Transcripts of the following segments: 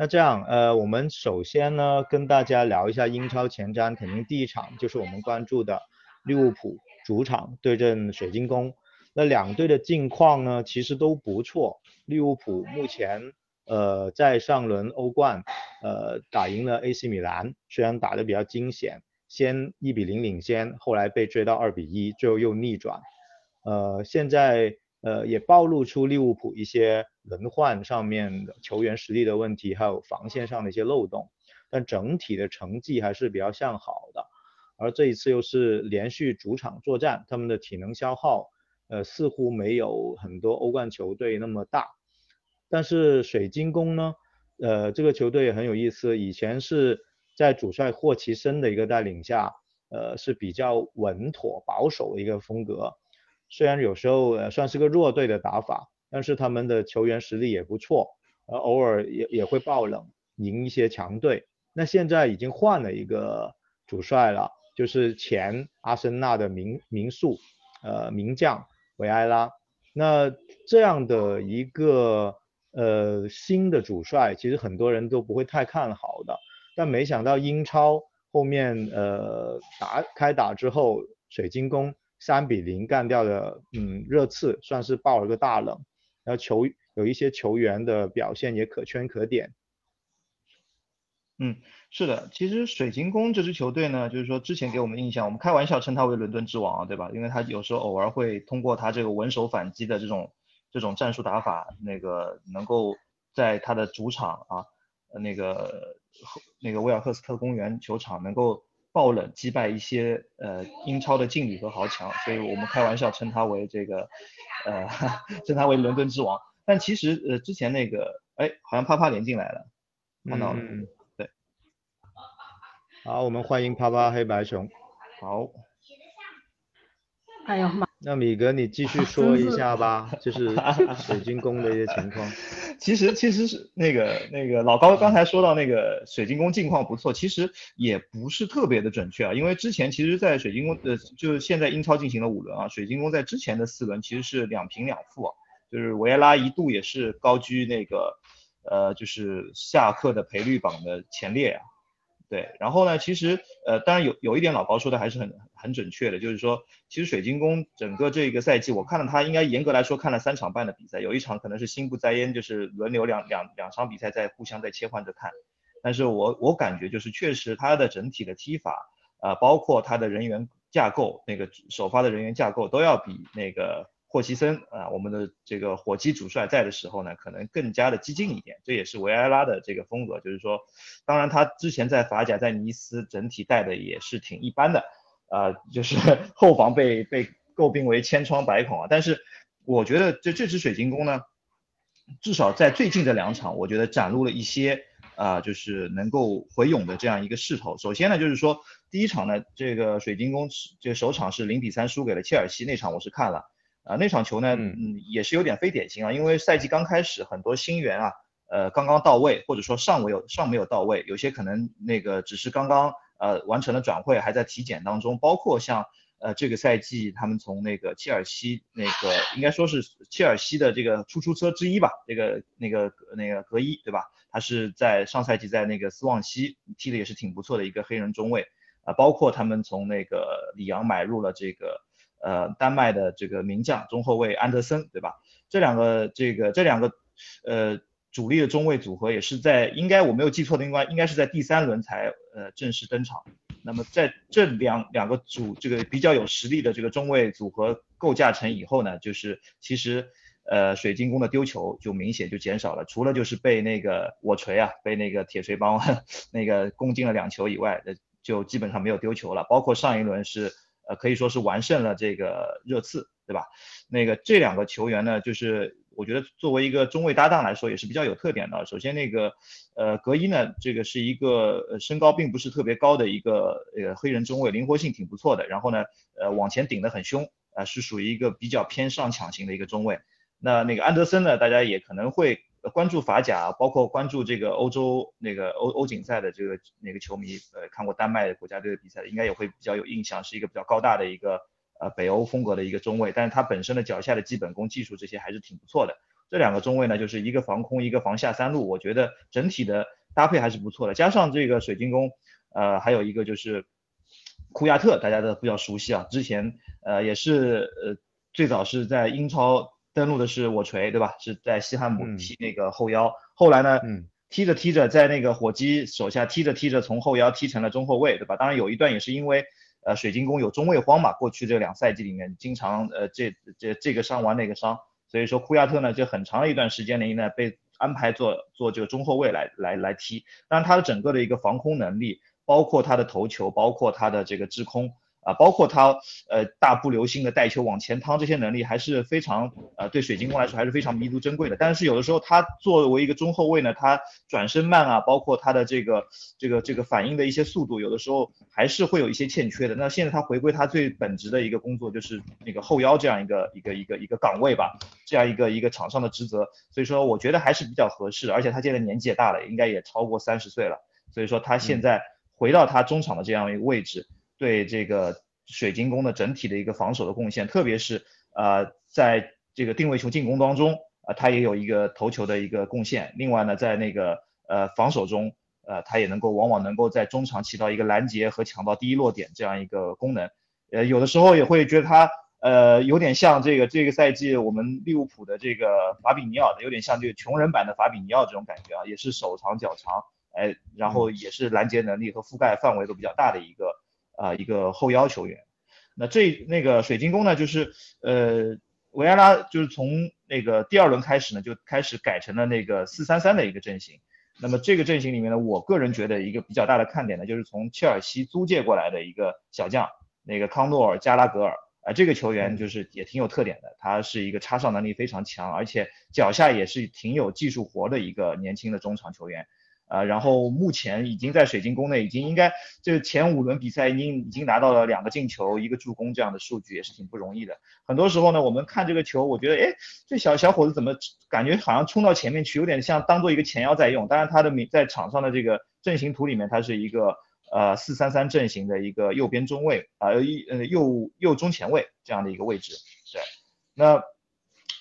那这样，呃，我们首先呢跟大家聊一下英超前瞻，肯定第一场就是我们关注的利物浦主场对阵水晶宫。那两队的近况呢，其实都不错。利物浦目前，呃，在上轮欧冠，呃，打赢了 AC 米兰，虽然打得比较惊险，先一比零领先，后来被追到二比一，最后又逆转。呃，现在。呃，也暴露出利物浦一些轮换上面的球员实力的问题，还有防线上的一些漏洞，但整体的成绩还是比较向好的。而这一次又是连续主场作战，他们的体能消耗，呃，似乎没有很多欧冠球队那么大。但是水晶宫呢，呃，这个球队也很有意思，以前是在主帅霍奇森的一个带领下，呃，是比较稳妥保守的一个风格。虽然有时候呃算是个弱队的打法，但是他们的球员实力也不错，呃偶尔也也会爆冷赢一些强队。那现在已经换了一个主帅了，就是前阿森纳的名名宿，呃名将维埃拉。那这样的一个呃新的主帅，其实很多人都不会太看好的。但没想到英超后面呃打开打之后，水晶宫。三比零干掉的，嗯，热刺算是爆了个大冷，然后球有一些球员的表现也可圈可点。嗯，是的，其实水晶宫这支球队呢，就是说之前给我们印象，我们开玩笑称他为伦敦之王啊，对吧？因为他有时候偶尔会通过他这个稳守反击的这种这种战术打法，那个能够在他的主场啊，那个那个威尔赫斯特公园球场能够。爆冷击败一些呃英超的劲旅和豪强，所以我们开玩笑称他为这个呃 称他为伦敦之王。但其实呃之前那个哎好像啪啪连进来了，看到了，对。好，我们欢迎啪啪黑白熊。好。哎呦妈。那米格，你继续 说一下吧，就是 水晶宫的一些情况。其实其实是那个那个老高刚才说到那个水晶宫近况不错，其实也不是特别的准确啊，因为之前其实，在水晶宫的就是现在英超进行了五轮啊，水晶宫在之前的四轮其实是两平两负啊，就是维埃拉一度也是高居那个呃就是下课的赔率榜的前列啊。对，然后呢，其实呃，当然有有一点老高说的还是很很准确的，就是说，其实水晶宫整个这个赛季，我看了他应该严格来说看了三场半的比赛，有一场可能是心不在焉，就是轮流两两两场比赛在互相在切换着看，但是我我感觉就是确实他的整体的踢法，呃，包括他的人员架构，那个首发的人员架构都要比那个。霍奇森啊，我们的这个火鸡主帅在的时候呢，可能更加的激进一点，这也是维埃拉的这个风格。就是说，当然他之前在法甲在尼斯整体带的也是挺一般的，啊，就是 后防被被诟病为千疮百孔啊。但是我觉得这这支水晶宫呢，至少在最近的两场，我觉得展露了一些啊，就是能够回勇的这样一个势头。首先呢，就是说第一场呢，这个水晶宫这首场是零比三输给了切尔西，那场我是看了。啊，那场球呢，嗯，也是有点非典型啊，因为赛季刚开始，很多新援啊，呃，刚刚到位，或者说尚未有尚没有到位，有些可能那个只是刚刚呃完成了转会，还在体检当中，包括像呃这个赛季他们从那个切尔西那个应该说是切尔西的这个出租车之一吧，这个那个那个格伊对吧？他是在上赛季在那个斯旺西踢的也是挺不错的一个黑人中卫啊，包括他们从那个里昂买入了这个。呃，丹麦的这个名将中后卫安德森，对吧？这两个这个这两个呃主力的中卫组合也是在应该我没有记错的应该应该是在第三轮才呃正式登场。那么在这两两个组这个比较有实力的这个中卫组合构架成以后呢，就是其实呃水晶宫的丢球就明显就减少了，除了就是被那个我锤啊被那个铁锤帮 那个攻进了两球以外，就基本上没有丢球了，包括上一轮是。呃，可以说是完胜了这个热刺，对吧？那个这两个球员呢，就是我觉得作为一个中卫搭档来说，也是比较有特点的。首先，那个呃格伊呢，这个是一个身高并不是特别高的一个呃黑人中卫，灵活性挺不错的。然后呢，呃往前顶得很凶，啊是属于一个比较偏上抢型的一个中卫。那那个安德森呢，大家也可能会。关注法甲，包括关注这个欧洲那个欧欧锦赛的这个那个球迷，呃，看过丹麦国家队的比赛，应该也会比较有印象，是一个比较高大的一个呃北欧风格的一个中卫，但是他本身的脚下的基本功、技术这些还是挺不错的。这两个中卫呢，就是一个防空，一个防下三路，我觉得整体的搭配还是不错的。加上这个水晶宫，呃，还有一个就是库亚特，大家都比较熟悉啊，之前呃也是呃最早是在英超登陆的是我锤，对吧？是在西汉姆踢那个后腰，后来呢，踢着踢着在那个火鸡手下踢着踢着从后腰踢成了中后卫，对吧？当然有一段也是因为呃水晶宫有中卫荒嘛，过去这两赛季里面经常呃这这这个伤完那个伤。所以说库亚特呢，就很长一段时间内呢被安排做做这个中后卫来来来踢，但他的整个的一个防空能力，包括他的头球，包括他的这个制空。啊，包括他呃大步流星的带球往前趟这些能力还是非常呃对水晶宫来说还是非常弥足珍贵的。但是有的时候他作为一个中后卫呢，他转身慢啊，包括他的这个这个这个反应的一些速度，有的时候还是会有一些欠缺的。那现在他回归他最本职的一个工作，就是那个后腰这样一个一个一个一个岗位吧，这样一个一个场上的职责。所以说我觉得还是比较合适，而且他现在年纪也大了，应该也超过三十岁了。所以说他现在回到他中场的这样一个位置。对这个水晶宫的整体的一个防守的贡献，特别是呃在这个定位球进攻当中，啊他也有一个头球的一个贡献。另外呢，在那个呃防守中，呃他也能够往往能够在中场起到一个拦截和抢到第一落点这样一个功能。呃有的时候也会觉得他呃有点像这个这个赛季我们利物浦的这个法比尼奥的，有点像这个穷人版的法比尼奥这种感觉啊，也是手长脚长，哎然后也是拦截能力和覆盖范围都比较大的一个。啊，一个后腰球员，那这那个水晶宫呢，就是呃维埃拉就是从那个第二轮开始呢，就开始改成了那个四三三的一个阵型。那么这个阵型里面呢，我个人觉得一个比较大的看点呢，就是从切尔西租借过来的一个小将，那个康诺尔加拉格尔啊，这个球员就是也挺有特点的，他是一个插上能力非常强，而且脚下也是挺有技术活的一个年轻的中场球员。啊，然后目前已经在水晶宫内，已经应该这前五轮比赛已经已经拿到了两个进球，一个助攻这样的数据也是挺不容易的。很多时候呢，我们看这个球，我觉得，哎，这小小伙子怎么感觉好像冲到前面去，有点像当做一个前腰在用。当然他的名在场上的这个阵型图里面，他是一个呃四三三阵型的一个右边中卫啊，一呃右右中前卫这样的一个位置。对，那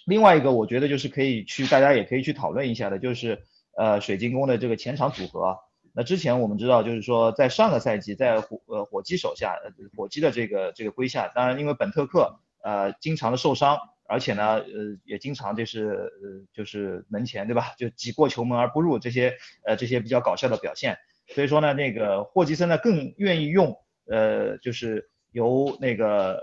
另外一个我觉得就是可以去大家也可以去讨论一下的，就是。呃，水晶宫的这个前场组合，那之前我们知道，就是说在上个赛季，在火呃火鸡手下，火鸡的这个这个麾下，当然因为本特克呃经常的受伤，而且呢呃也经常就是呃就是门前对吧，就挤过球门而不入这些呃这些比较搞笑的表现，所以说呢那个霍吉森呢更愿意用呃就是由那个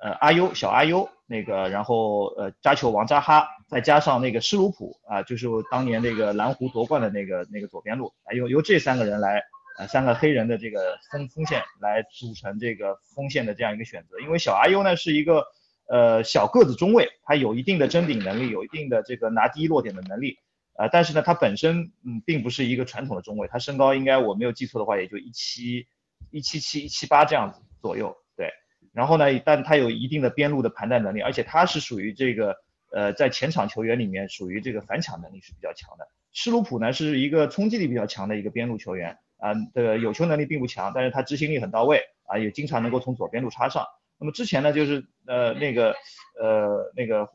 呃阿优小阿优那个然后呃扎球王扎哈。再加上那个施鲁普啊，就是当年那个蓝湖夺冠的那个那个左边路啊，由由这三个人来，呃，三个黑人的这个锋锋线来组成这个锋线的这样一个选择。因为小阿优呢是一个呃小个子中卫，他有一定的争顶能力，有一定的这个拿第一落点的能力，呃，但是呢他本身嗯并不是一个传统的中卫，他身高应该我没有记错的话也就一七一七七一七八这样子左右，然后呢，但他有一定的边路的盘带能力，而且他是属于这个。呃，在前场球员里面，属于这个反抢能力是比较强的。施鲁普呢，是一个冲击力比较强的一个边路球员啊，这个有球能力并不强，但是他执行力很到位啊，也经常能够从左边路插上。那么之前呢，就是呃那个呃那个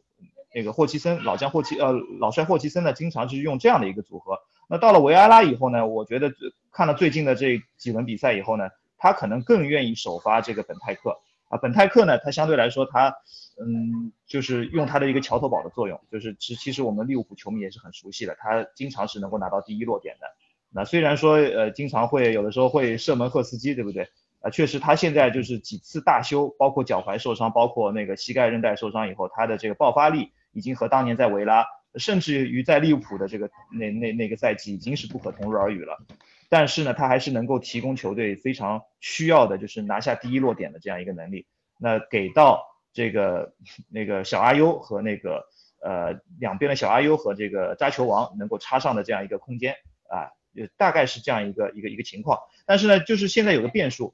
那个霍奇森老将霍奇呃老帅霍奇森呢，经常是用这样的一个组合。那到了维埃拉以后呢，我觉得看了最近的这几轮比赛以后呢，他可能更愿意首发这个本泰克啊，本泰克呢，他相对来说他。嗯，就是用他的一个桥头堡的作用，就是其其实我们利物浦球迷也是很熟悉的，他经常是能够拿到第一落点的。那虽然说呃经常会有的时候会射门赫斯基，对不对？啊，确实他现在就是几次大修，包括脚踝受伤，包括那个膝盖韧带受伤以后，他的这个爆发力已经和当年在维拉，甚至于在利物浦的这个那那那个赛季已经是不可同日而语了。但是呢，他还是能够提供球队非常需要的，就是拿下第一落点的这样一个能力。那给到。这个那个小阿优和那个呃两边的小阿优和这个扎球王能够插上的这样一个空间啊，就大概是这样一个一个一个情况。但是呢，就是现在有个变数，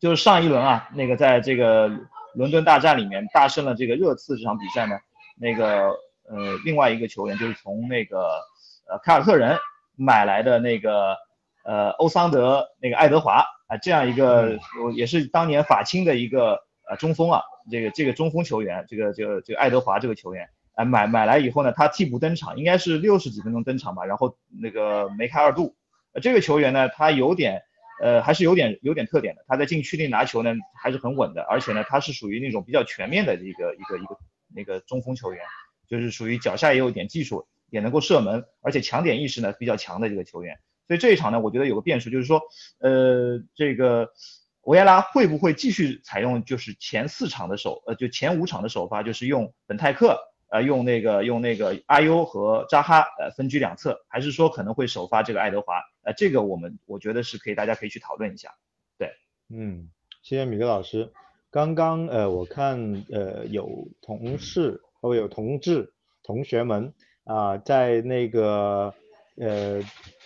就是上一轮啊，那个在这个伦敦大战里面大胜了这个热刺这场比赛呢，那个呃另外一个球员就是从那个呃凯尔特人买来的那个呃欧桑德那个爱德华啊这样一个也是当年法青的一个呃中锋啊。这个这个中锋球员，这个这个这个爱德华这个球员，哎买买来以后呢，他替补登场，应该是六十几分钟登场吧，然后那个梅开二度。呃，这个球员呢，他有点呃还是有点有点特点的，他在禁区内拿球呢还是很稳的，而且呢他是属于那种比较全面的一个一个一个那个中锋球员，就是属于脚下也有点技术，也能够射门，而且抢点意识呢比较强的这个球员。所以这一场呢，我觉得有个变数就是说，呃，这个。维埃拉会不会继续采用就是前四场的首呃就前五场的首发就是用本泰克呃用那个用那个阿尤和扎哈呃分居两侧，还是说可能会首发这个爱德华？呃这个我们我觉得是可以大家可以去讨论一下。对，嗯，谢谢米格老师。刚刚呃我看呃有同事或有同志同学们啊在那个。呃，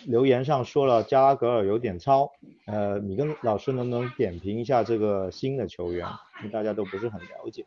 留言上说了加拉格尔有点糙，呃，米根老师能不能点评一下这个新的球员？因为大家都不是很了解。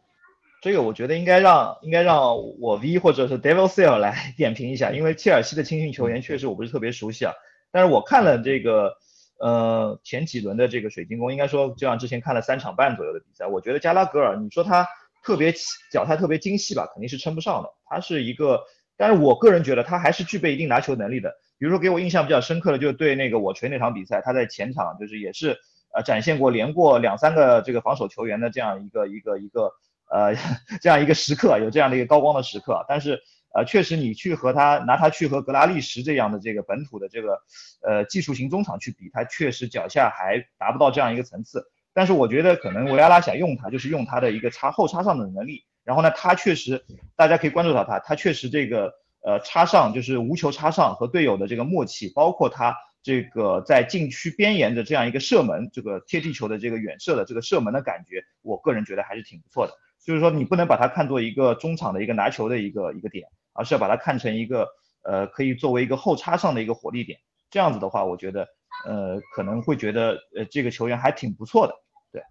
这个我觉得应该让应该让我 V 或者是 Devilsale 来 点评一下，因为切尔西的青训球员确实我不是特别熟悉啊。但是我看了这个呃前几轮的这个水晶宫，应该说就像之前看了三场半左右的比赛，我觉得加拉格尔，你说他特别脚态特别精细吧，肯定是称不上的。他是一个。但是我个人觉得他还是具备一定拿球能力的。比如说给我印象比较深刻的，就对那个我锤那场比赛，他在前场就是也是呃展现过连过两三个这个防守球员的这样一个一个一个呃 这样一个时刻，有这样的一个高光的时刻。但是呃确实你去和他拿他去和格拉利什这样的这个本土的这个呃技术型中场去比，他确实脚下还达不到这样一个层次。但是我觉得可能维埃拉想用他，就是用他的一个插后插上的能力。然后呢，他确实，大家可以关注到他，他确实这个呃插上就是无球插上和队友的这个默契，包括他这个在禁区边沿的这样一个射门，这个贴地球的这个远射的这个射门的感觉，我个人觉得还是挺不错的。就是说你不能把它看作一个中场的一个拿球的一个一个点，而是要把它看成一个呃可以作为一个后插上的一个火力点。这样子的话，我觉得呃可能会觉得呃这个球员还挺不错的。对，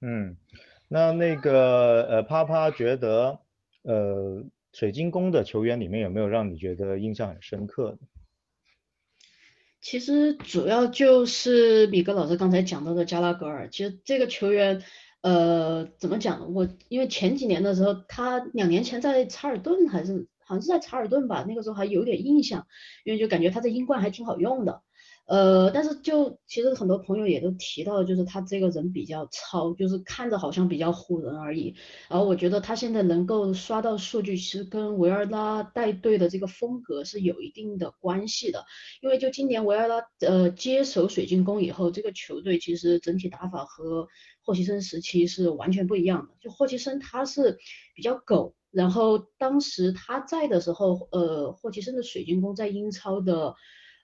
嗯。那那个呃，啪啪觉得呃，水晶宫的球员里面有没有让你觉得印象很深刻的？其实主要就是米格老师刚才讲到的加拉格尔，其实这个球员呃，怎么讲？我因为前几年的时候，他两年前在查尔顿还是好像是在查尔顿吧，那个时候还有点印象，因为就感觉他在英冠还挺好用的。呃，但是就其实很多朋友也都提到，就是他这个人比较糙，就是看着好像比较唬人而已。然后我觉得他现在能够刷到数据，其实跟维尔拉带队的这个风格是有一定的关系的。因为就今年维尔拉呃接手水晶宫以后，这个球队其实整体打法和霍奇森时期是完全不一样的。就霍奇森他是比较狗，然后当时他在的时候，呃，霍奇森的水晶宫在英超的。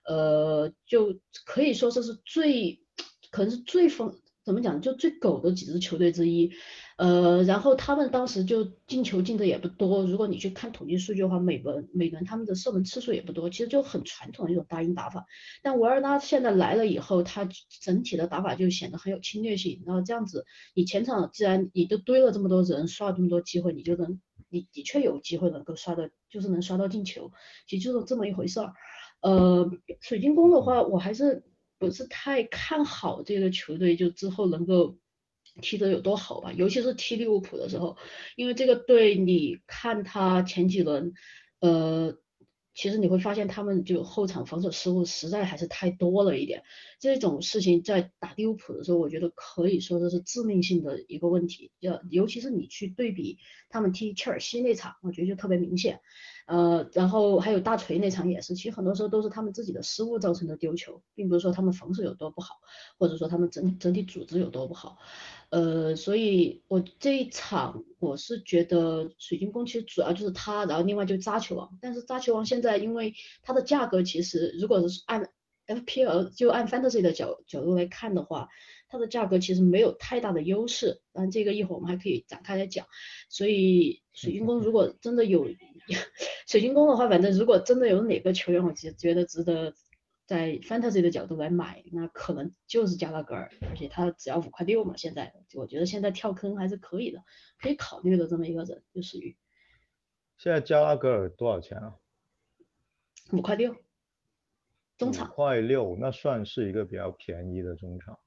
呃，就可以说这是最，可能是最疯，怎么讲，就最狗的几支球队之一。呃，然后他们当时就进球进的也不多，如果你去看统计数据的话，每轮每轮他们的射门次数也不多，其实就很传统的一种大英打法。但维尔纳现在来了以后，他整体的打法就显得很有侵略性。然后这样子，你前场既然你都堆了这么多人，刷了这么多机会，你就能，你的确有机会能够刷到，就是能刷到进球，其实就是这么一回事儿。呃，水晶宫的话，我还是不是太看好这个球队，就之后能够踢得有多好吧？尤其是踢利物浦的时候，因为这个队，你看他前几轮，呃。其实你会发现，他们就后场防守失误实在还是太多了一点。这种事情在打利物浦的时候，我觉得可以说这是致命性的一个问题。要尤其是你去对比他们踢切尔西那场，我觉得就特别明显。呃，然后还有大锤那场也是，其实很多时候都是他们自己的失误造成的丢球，并不是说他们防守有多不好，或者说他们整整体组织有多不好。呃，所以我这一场我是觉得水晶宫其实主要就是他，然后另外就扎球王，但是扎球王现在因为它的价格其实如果是按 FPL 就按 Fantasy 的角角度来看的话，它的价格其实没有太大的优势，但这个一会儿我们还可以展开来讲。所以水晶宫如果真的有 水晶宫的话，反正如果真的有哪个球员，我觉觉得值得。在 fantasy 的角度来买，那可能就是加拉格尔，而且他只要五块六嘛。现在我觉得现在跳坑还是可以的，可以考虑的这么一个人，就属于。现在加拉格尔多少钱啊？五块六，中场。五块六，那算是一个比较便宜的中场，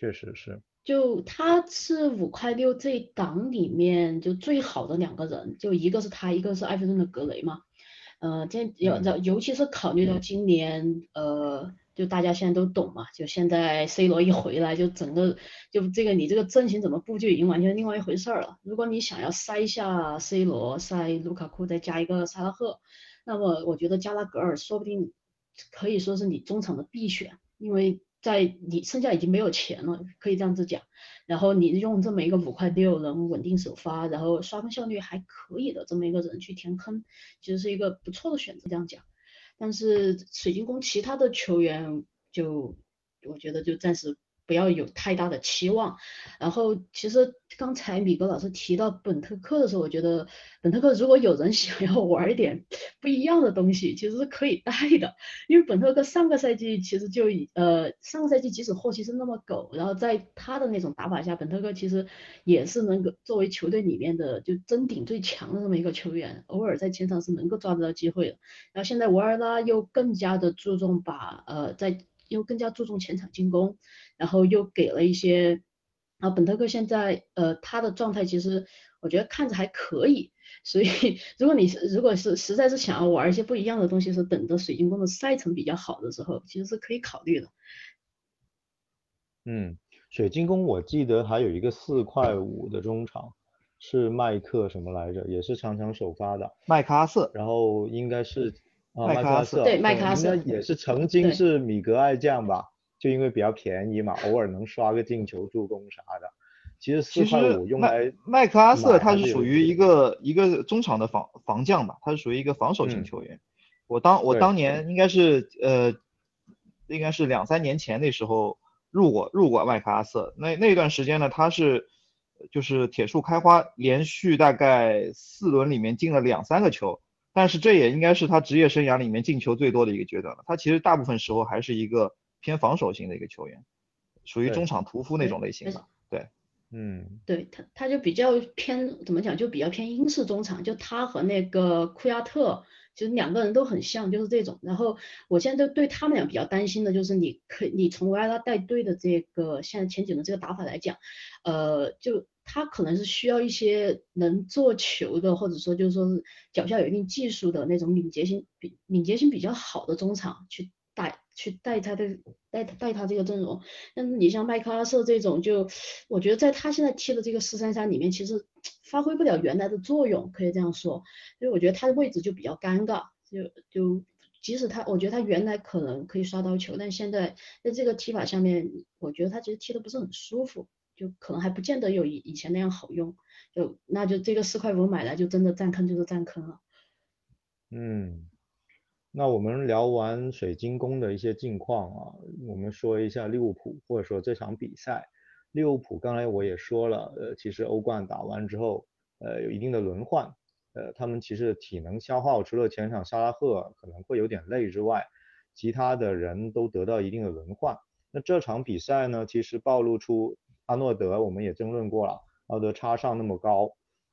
确实是。就他是五块六这一档里面就最好的两个人，就一个是他，一个是埃弗顿的格雷嘛。呃，这尤尤其是考虑到今年，呃，就大家现在都懂嘛，就现在 C 罗一回来，就整个就这个你这个阵型怎么布就已经完全另外一回事儿了。如果你想要塞下 C 罗，塞卢卡库，再加一个萨拉赫，那么我觉得加拉格尔说不定可以说是你中场的必选，因为。在你剩下已经没有钱了，可以这样子讲。然后你用这么一个五块六能稳定首发，然后刷分效率还可以的这么一个人去填坑，其实是一个不错的选择。这样讲，但是水晶宫其他的球员就我觉得就暂时。不要有太大的期望。然后，其实刚才米格老师提到本特克的时候，我觉得本特克如果有人 想要玩一点不一样的东西，其实是可以带的。因为本特克上个赛季其实就呃上个赛季即使霍奇是那么狗，然后在他的那种打法下，本特克其实也是能够作为球队里面的就争顶最强的这么一个球员，偶尔在前场是能够抓得到机会的。然后现在维尔拉又更加的注重把呃在。又更加注重前场进攻，然后又给了一些，啊，本特克现在呃他的状态其实我觉得看着还可以，所以如果你是如果是实在是想要玩一些不一样的东西，是等着水晶宫的赛程比较好的时候，其实是可以考虑的。嗯，水晶宫我记得还有一个四块五的中场是麦克什么来着，也是常常首发的麦克阿瑟，然后应该是啊。麦克阿瑟，对麦克阿瑟，应该也是曾经是米格爱将吧，就因为比较便宜嘛，偶尔能刷个进球、助攻啥的。其实四块五用来麦克阿瑟他是属于一个一个中场的防防将吧，他是属于一个防守型球员。我当我当年应该是呃，应该是两三年前那时候入过入过麦克阿瑟，那那段时间呢，他是就是铁树开花，连续大概四轮里面进了两三个球。但是这也应该是他职业生涯里面进球最多的一个阶段了。他其实大部分时候还是一个偏防守型的一个球员，属于中场屠夫那种类型的。对，嗯，对他他就比较偏怎么讲，就比较偏英式中场，就他和那个库亚特，其实两个人都很像，就是这种。然后我现在就对他们俩比较担心的就是，你可你从维埃拉带队的这个现在前景的这个打法来讲，呃，就。他可能是需要一些能做球的，或者说就是说是脚下有一定技术的那种敏捷性比敏捷性比较好的中场去带去带他的带带他这个阵容。但是你像麦克阿瑟这种，就我觉得在他现在踢的这个四三三里面，其实 发挥不了原来的作用，可以这样说。所以我觉得他的位置就比较尴尬，就就即使他，我觉得他原来可能可以刷到球，但现在在这个踢法下面，我觉得他其实踢的不是很舒服。就可能还不见得有以以前那样好用，就那就这个四块五买来就真的占坑就是占坑了。嗯，那我们聊完水晶宫的一些近况啊，我们说一下利物浦或者说这场比赛。利物浦刚才我也说了，呃，其实欧冠打完之后，呃，有一定的轮换，呃，他们其实体能消耗除了前场萨拉赫可能会有点累之外，其他的人都得到一定的轮换。那这场比赛呢，其实暴露出。阿诺德我们也争论过了，阿诺德插上那么高，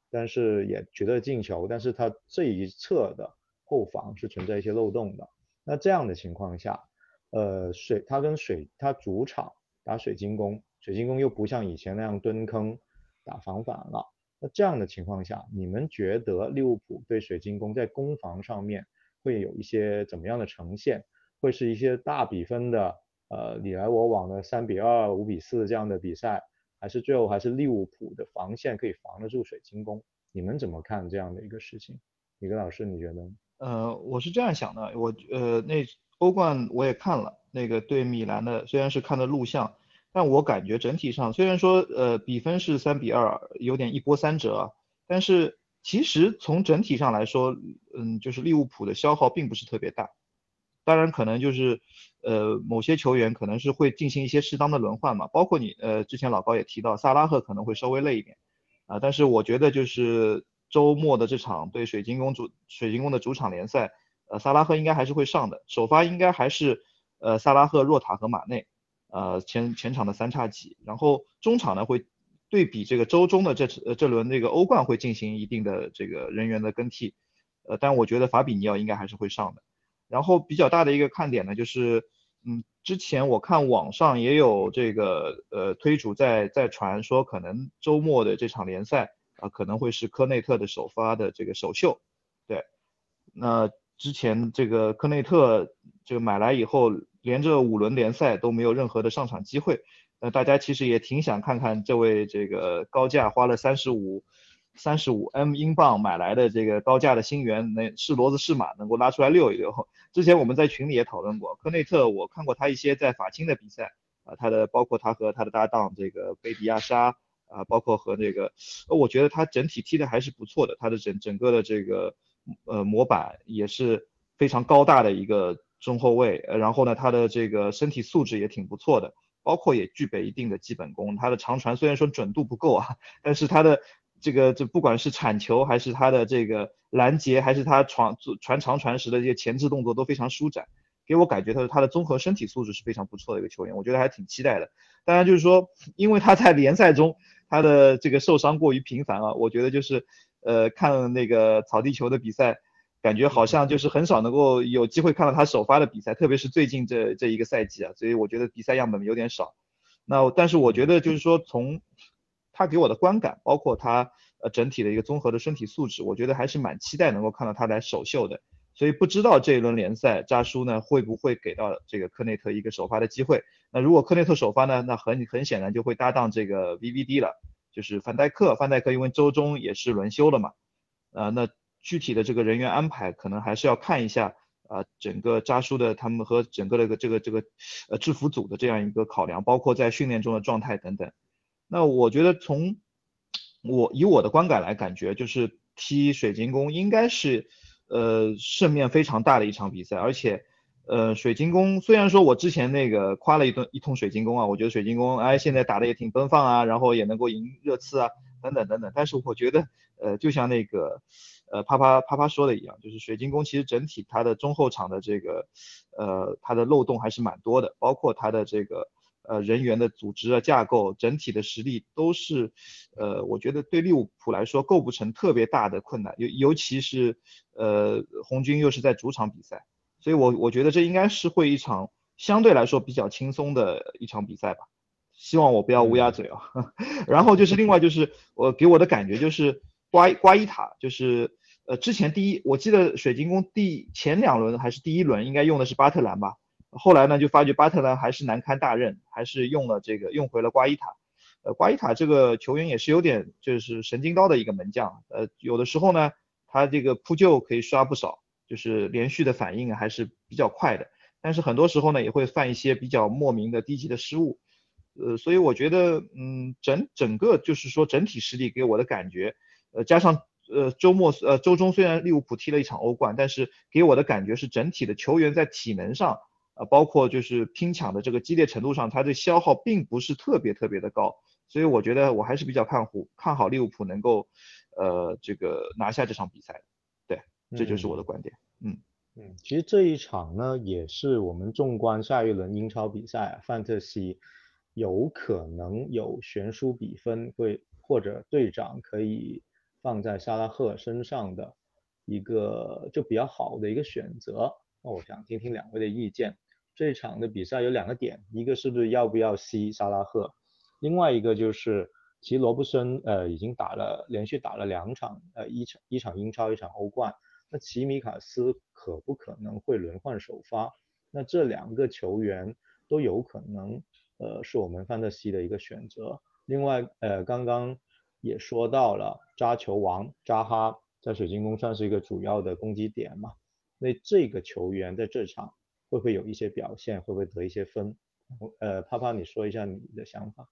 但是也取得进球，但是他这一侧的后防是存在一些漏洞的。那这样的情况下，呃，水他跟水他主场打水晶宫，水晶宫又不像以前那样蹲坑打防反了。那这样的情况下，你们觉得利物浦对水晶宫在攻防上面会有一些怎么样的呈现？会是一些大比分的？呃，你来我往的三比二、五比四这样的比赛，还是最后还是利物浦的防线可以防得住水晶宫？你们怎么看这样的一个事情？李格老师，你觉得呢？呃，我是这样想的，我呃那欧冠我也看了，那个对米兰的虽然是看的录像，但我感觉整体上虽然说呃比分是三比二，有点一波三折，但是其实从整体上来说，嗯，就是利物浦的消耗并不是特别大。当然，可能就是，呃，某些球员可能是会进行一些适当的轮换嘛，包括你，呃，之前老高也提到，萨拉赫可能会稍微累一点，啊，但是我觉得就是周末的这场对水晶宫主水晶宫的主场联赛，呃，萨拉赫应该还是会上的，首发应该还是，呃，萨拉赫、若塔和马内，呃，前前场的三叉戟，然后中场呢会对比这个周中的这呃这轮这个欧冠会进行一定的这个人员的更替，呃，但我觉得法比尼奥应该还是会上的。然后比较大的一个看点呢，就是嗯，之前我看网上也有这个呃推主在在传说，可能周末的这场联赛啊可能会是科内特的首发的这个首秀。对，那之前这个科内特这个买来以后，连着五轮联赛都没有任何的上场机会。那大家其实也挺想看看这位这个高价花了三十五三十五 M 英镑买来的这个高价的新援，能是骡子是马，能够拉出来溜一溜。之前我们在群里也讨论过，科内特我看过他一些在法青的比赛啊，他的包括他和他的搭档这个贝迪亚沙啊，包括和这个，我觉得他整体踢的还是不错的，他的整整个的这个呃模板也是非常高大的一个中后卫，然后呢他的这个身体素质也挺不错的。包括也具备一定的基本功，他的长传虽然说准度不够啊，但是他的这个这不管是铲球还是他的这个拦截，还是他传传长传时的这些前置动作都非常舒展，给我感觉他他的综合身体素质是非常不错的一个球员，我觉得还挺期待的。当然就是说，因为他在联赛中他的这个受伤过于频繁啊，我觉得就是呃看那个草地球的比赛。感觉好像就是很少能够有机会看到他首发的比赛，特别是最近这这一个赛季啊，所以我觉得比赛样本有点少。那但是我觉得就是说从他给我的观感，包括他呃整体的一个综合的身体素质，我觉得还是蛮期待能够看到他来首秀的。所以不知道这一轮联赛扎叔呢会不会给到这个科内特一个首发的机会？那如果科内特首发呢，那很很显然就会搭档这个 VVD 了，就是范戴克。范戴克因为周中也是轮休了嘛，呃那。具体的这个人员安排，可能还是要看一下啊，整个扎叔的他们和整个这个这个这个呃制服组的这样一个考量，包括在训练中的状态等等。那我觉得从我以我的观感来感觉，就是踢水晶宫应该是呃胜面非常大的一场比赛，而且呃水晶宫虽然说我之前那个夸了一顿一通水晶宫啊，我觉得水晶宫哎现在打的也挺奔放啊，然后也能够赢热刺啊等等等等，但是我觉得呃就像那个。呃，啪啪啪啪说的一样，就是水晶宫其实整体它的中后场的这个，呃，它的漏洞还是蛮多的，包括它的这个呃人员的组织啊架构，整体的实力都是，呃，我觉得对利物浦来说构不成特别大的困难，尤尤其是呃红军又是在主场比赛，所以我我觉得这应该是会一场相对来说比较轻松的一场比赛吧，希望我不要乌鸦嘴啊，然后就是另外就是我给我的感觉就是。瓜瓜伊塔就是呃之前第一我记得水晶宫第前两轮还是第一轮应该用的是巴特兰吧，后来呢就发觉巴特兰还是难堪大任，还是用了这个用回了瓜伊塔，呃瓜伊塔这个球员也是有点就是神经刀的一个门将，呃有的时候呢他这个扑救可以刷不少，就是连续的反应还是比较快的，但是很多时候呢也会犯一些比较莫名的低级的失误，呃所以我觉得嗯整整个就是说整体实力给我的感觉。呃，加上呃周末呃周中虽然利物浦踢了一场欧冠，但是给我的感觉是整体的球员在体能上，呃包括就是拼抢的这个激烈程度上，它的消耗并不是特别特别的高，所以我觉得我还是比较看好看好利物浦能够呃这个拿下这场比赛，对，这就是我的观点，嗯嗯，其实这一场呢也是我们纵观下一轮英超比赛，范特西有可能有悬殊比分会或者队长可以。放在沙拉赫身上的一个就比较好的一个选择，那我想听听两位的意见。这场的比赛有两个点，一个是不是要不要吸沙拉赫，另外一个就是其实罗布森呃已经打了连续打了两场呃一场一场英超一场欧冠，那齐米卡斯可不可能会轮换首发？那这两个球员都有可能呃是我们范特西的一个选择。另外呃刚刚。也说到了扎球王扎哈在水晶宫算是一个主要的攻击点嘛，那这个球员在这场会不会有一些表现，会不会得一些分？呃，泡泡你说一下你的想法。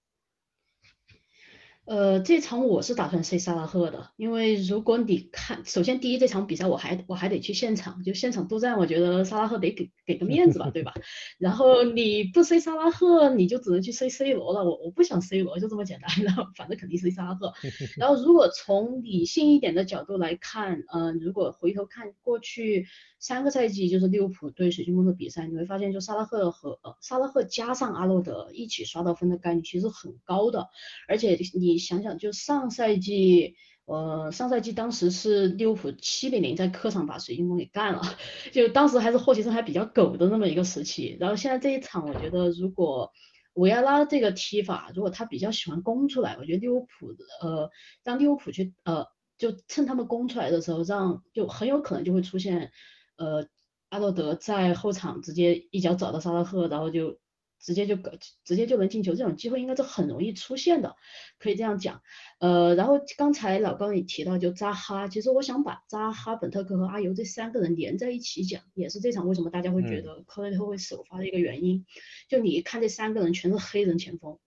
呃，这场我是打算 C 萨拉赫的，因为如果你看，首先第一这场比赛我还我还得去现场，就现场督战，我觉得萨拉赫得给给个面子吧，对吧？然后你不 C 萨拉赫，你就只能去 C C 罗了，我我不想 C 罗，就这么简单，然后反正肯定 C 萨拉赫。然后如果从理性一点的角度来看，呃，如果回头看过去。三个赛季就是利物浦对水晶宫的比赛，你会发现就萨拉赫和呃萨拉赫加上阿诺德一起刷到分的概率其实很高的，而且你你想想就上赛季呃，上赛季当时是利物浦七比零在客场把水晶宫给干了，就当时还是霍奇森还比较狗的那么一个时期。然后现在这一场，我觉得如果维埃拉这个踢法，如果他比较喜欢攻出来，我觉得利物浦呃让利物浦去呃就趁他们攻出来的时候，让就很有可能就会出现呃阿诺德在后场直接一脚找到萨拉赫，然后就。直接就直接就能进球，这种机会应该是很容易出现的，可以这样讲。呃，然后刚才老高也提到就扎哈，其实我想把扎哈、本特克和阿尤这三个人连在一起讲，也是这场为什么大家会觉得科内特会首发的一个原因。就你一看这三个人全是黑人前锋，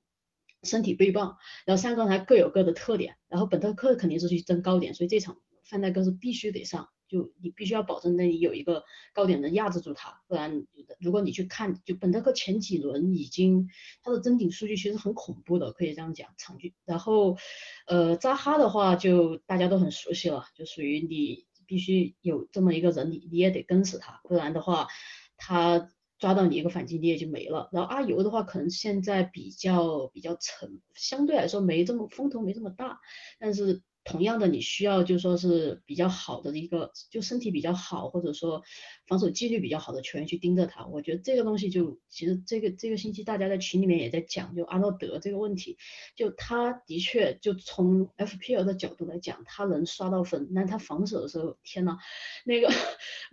身体倍棒，然后三个人还各有各的特点，然后本特克肯定是去争高点，所以这场范戴克是必须得上。就你必须要保证那里有一个高点能压制住他，不然如果你去看，就本特克前几轮已经他的争顶数据其实很恐怖的，可以这样讲场均。然后呃扎哈的话就大家都很熟悉了，就属于你必须有这么一个人，你你也得跟死他，不然的话他抓到你一个反击你也就没了。然后阿尤的话可能现在比较比较沉，相对来说没这么风头没这么大，但是。同样的，你需要就说是比较好的一个，就身体比较好，或者说防守纪律比较好的球员去盯着他。我觉得这个东西就其实这个这个星期大家在群里面也在讲，就阿诺德这个问题，就他的确就从 FPL 的角度来讲，他能刷到分，但他防守的时候，天呐，那个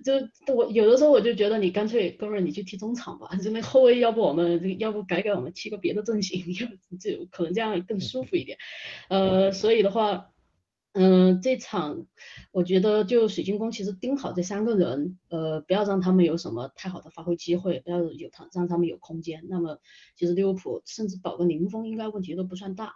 就我有的时候我就觉得你干脆哥们儿你去踢中场吧，就那后卫要不我们要不改改我们踢个别的阵型，就可能这样更舒服一点。呃，所以的话。嗯，这场我觉得就水晶宫其实盯好这三个人，呃，不要让他们有什么太好的发挥机会，不要有他让他们有空间。那么其实利物浦甚至保个零封应该问题都不算大，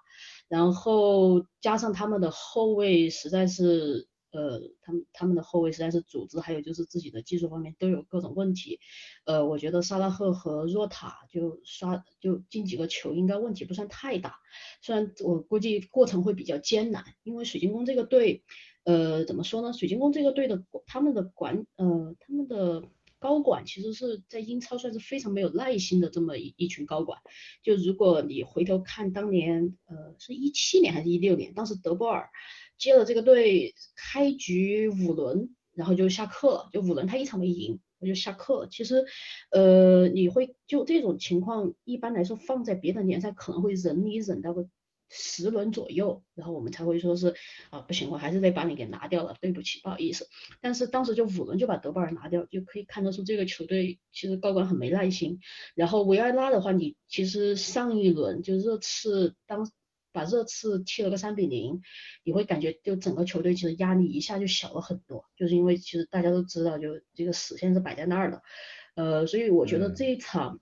然后加上他们的后卫实在是。呃，他们他们的后卫实在是组织，还有就是自己的技术方面都有各种问题。呃，我觉得萨拉赫和若塔就刷就进几个球应该问题不算太大，虽然我估计过程会比较艰难，因为水晶宫这个队，呃，怎么说呢？水晶宫这个队的他们的管呃他们的高管其实是在英超算是非常没有耐心的这么一一群高管。就如果你回头看当年，呃，是一七年还是一六年，当时德波尔。接了这个队，开局五轮，然后就下课了，就五轮他一场没赢，我就下课。其实，呃，你会就这种情况，一般来说放在别的联赛可能会忍你忍到个十轮左右，然后我们才会说是啊不行，我还是得把你给拿掉了，对不起，不好意思。但是当时就五轮就把德巴尔拿掉，就可以看得出这个球队其实高管很没耐心。然后维埃拉的话，你其实上一轮就热刺当。把热刺踢了个三比零，你会感觉就整个球队其实压力一下就小了很多，就是因为其实大家都知道，就这个死线是摆在那儿的，呃，所以我觉得这一场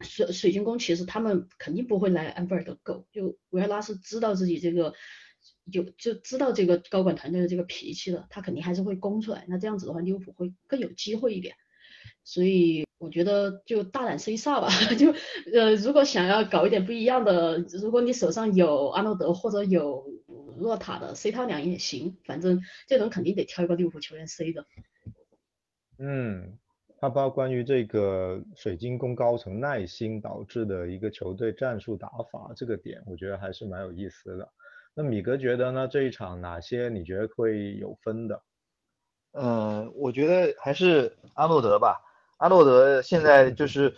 水水晶宫其实他们肯定不会来安菲尔德狗，就维埃拉是知道自己这个有就知道这个高管团队的这个脾气的，他肯定还是会攻出来，那这样子的话利物浦会更有机会一点。所以我觉得就大胆 C 萨吧，就呃如果想要搞一点不一样的，如果你手上有阿诺德或者有洛塔的 C 他俩也行，反正这种肯定得挑一个利物浦球员 C 的。嗯，他包关于这个水晶宫高层耐心导致的一个球队战术打法这个点，我觉得还是蛮有意思的。那米格觉得呢？这一场哪些你觉得会有分的？嗯，我觉得还是阿诺德吧。阿诺德现在就是，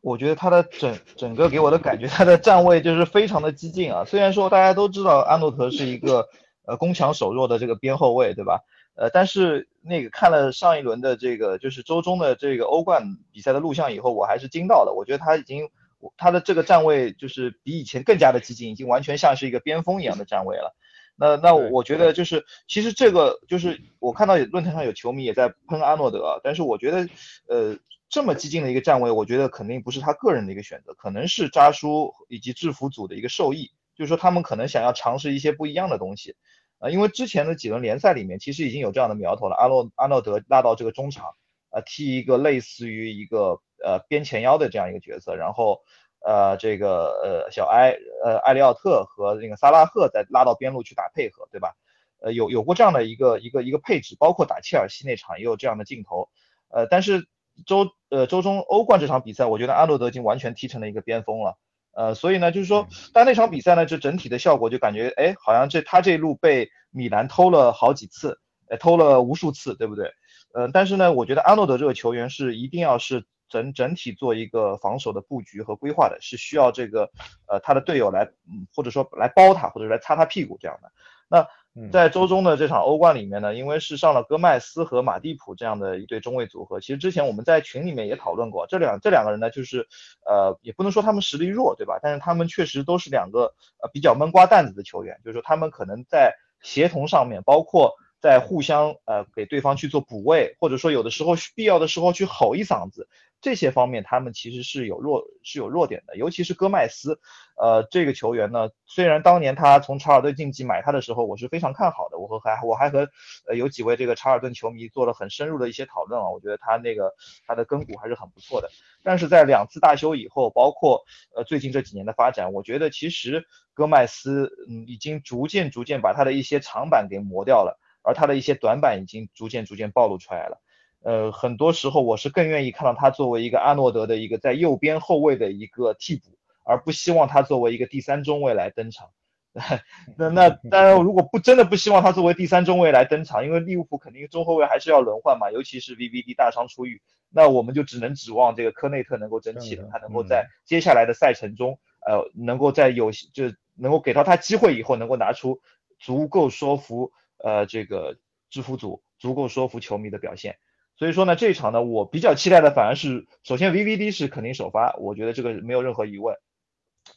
我觉得他的整整个给我的感觉，他的站位就是非常的激进啊。虽然说大家都知道阿诺德是一个呃攻强守弱的这个边后卫，对吧？呃，但是那个看了上一轮的这个就是周中的这个欧冠比赛的录像以后，我还是惊到了。我觉得他已经他的这个站位就是比以前更加的激进，已经完全像是一个边锋一样的站位了。那那我觉得就是，其实这个就是我看到论坛上有球迷也在喷阿诺德，但是我觉得，呃，这么激进的一个站位，我觉得肯定不是他个人的一个选择，可能是扎叔以及制服组的一个受益，就是说他们可能想要尝试一些不一样的东西，啊，因为之前的几轮联赛里面其实已经有这样的苗头了，阿诺阿诺德拉到这个中场，呃，踢一个类似于一个呃边前腰的这样一个角色，然后。呃，这个呃小埃呃埃利奥特和那个萨拉赫再拉到边路去打配合，对吧？呃有有过这样的一个一个一个配置，包括打切尔西那场也有这样的镜头。呃，但是周呃周中欧冠这场比赛，我觉得阿诺德已经完全踢成了一个边锋了。呃，所以呢，就是说，但那场比赛呢，就整体的效果就感觉，哎，好像这他这一路被米兰偷了好几次，呃，偷了无数次，对不对？呃，但是呢，我觉得阿诺德这个球员是一定要是整整体做一个防守的布局和规划的，是需要这个呃他的队友来，嗯，或者说来包他，或者来擦他屁股这样的。那在周中的这场欧冠里面呢，因为是上了戈麦斯和马蒂普这样的一对中卫组合，其实之前我们在群里面也讨论过，这两这两个人呢，就是呃也不能说他们实力弱，对吧？但是他们确实都是两个呃比较闷瓜蛋子的球员，就是说他们可能在协同上面，包括。在互相呃给对方去做补位，或者说有的时候必要的时候去吼一嗓子，这些方面他们其实是有弱是有弱点的，尤其是戈麦斯，呃这个球员呢，虽然当年他从查尔顿竞技买他的时候，我是非常看好的，我和还我还和呃有几位这个查尔顿球迷做了很深入的一些讨论啊，我觉得他那个他的根骨还是很不错的，但是在两次大修以后，包括呃最近这几年的发展，我觉得其实戈麦斯嗯已经逐渐逐渐把他的一些长板给磨掉了。而他的一些短板已经逐渐逐渐暴露出来了，呃，很多时候我是更愿意看到他作为一个阿诺德的一个在右边后卫的一个替补，而不希望他作为一个第三中卫来登场。那那当然，如果不真的不希望他作为第三中卫来登场，因为利物浦肯定中后卫还是要轮换嘛，尤其是 VVD 大伤初愈，那我们就只能指望这个科内特能够争气了，他能够在接下来的赛程中，呃，能够在有就能够给到他机会以后，能够拿出足够说服。呃，这个制服组足够说服球迷的表现，所以说呢，这一场呢，我比较期待的反而是，首先 VVD 是肯定首发，我觉得这个没有任何疑问。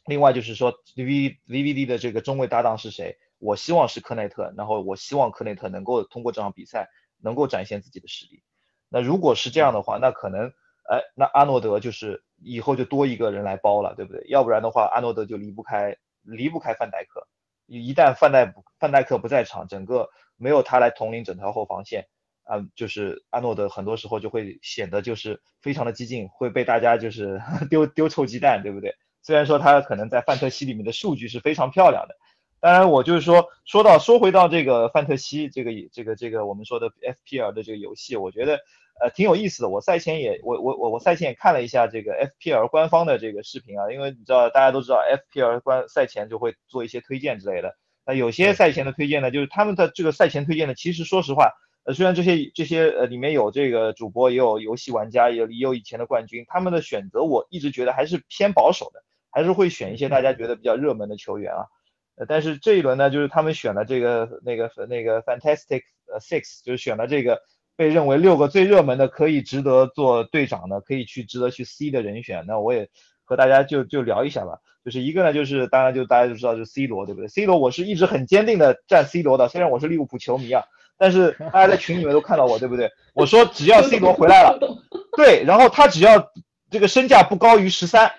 另外就是说，VVVVD 的这个中卫搭档是谁？我希望是科内特，然后我希望科内特能够通过这场比赛能够展现自己的实力。那如果是这样的话，那可能，哎，那阿诺德就是以后就多一个人来包了，对不对？要不然的话，阿诺德就离不开离不开范戴克。一旦范戴范戴克不在场，整个没有他来统领整条后防线，啊，就是阿诺德很多时候就会显得就是非常的激进，会被大家就是 丢丢臭鸡蛋，对不对？虽然说他可能在范特西里面的数据是非常漂亮的，当然我就是说说到说回到这个范特西这个这个这个我们说的 FPL 的这个游戏，我觉得。呃，挺有意思的。我赛前也，我我我我赛前也看了一下这个 FPL 官方的这个视频啊，因为你知道，大家都知道 FPL 官赛前就会做一些推荐之类的。那有些赛前的推荐呢，就是他们的这个赛前推荐呢，其实说实话，呃，虽然这些这些呃里面有这个主播，也有游戏玩家，也有也有以前的冠军，他们的选择我一直觉得还是偏保守的，还是会选一些大家觉得比较热门的球员啊。呃，但是这一轮呢，就是他们选了这个那个那个 Fantastic Six，就是选了这个。被认为六个最热门的可以值得做队长的，可以去值得去 C 的人选，那我也和大家就就聊一下吧。就是一个呢，就是当然就大家就知道就是 C 罗，对不对？C 罗我是一直很坚定的站 C 罗的，虽然我是利物浦球迷啊，但是大家在群里面都看到我，对不对？我说只要 C 罗回来了，对，然后他只要这个身价不高于十三，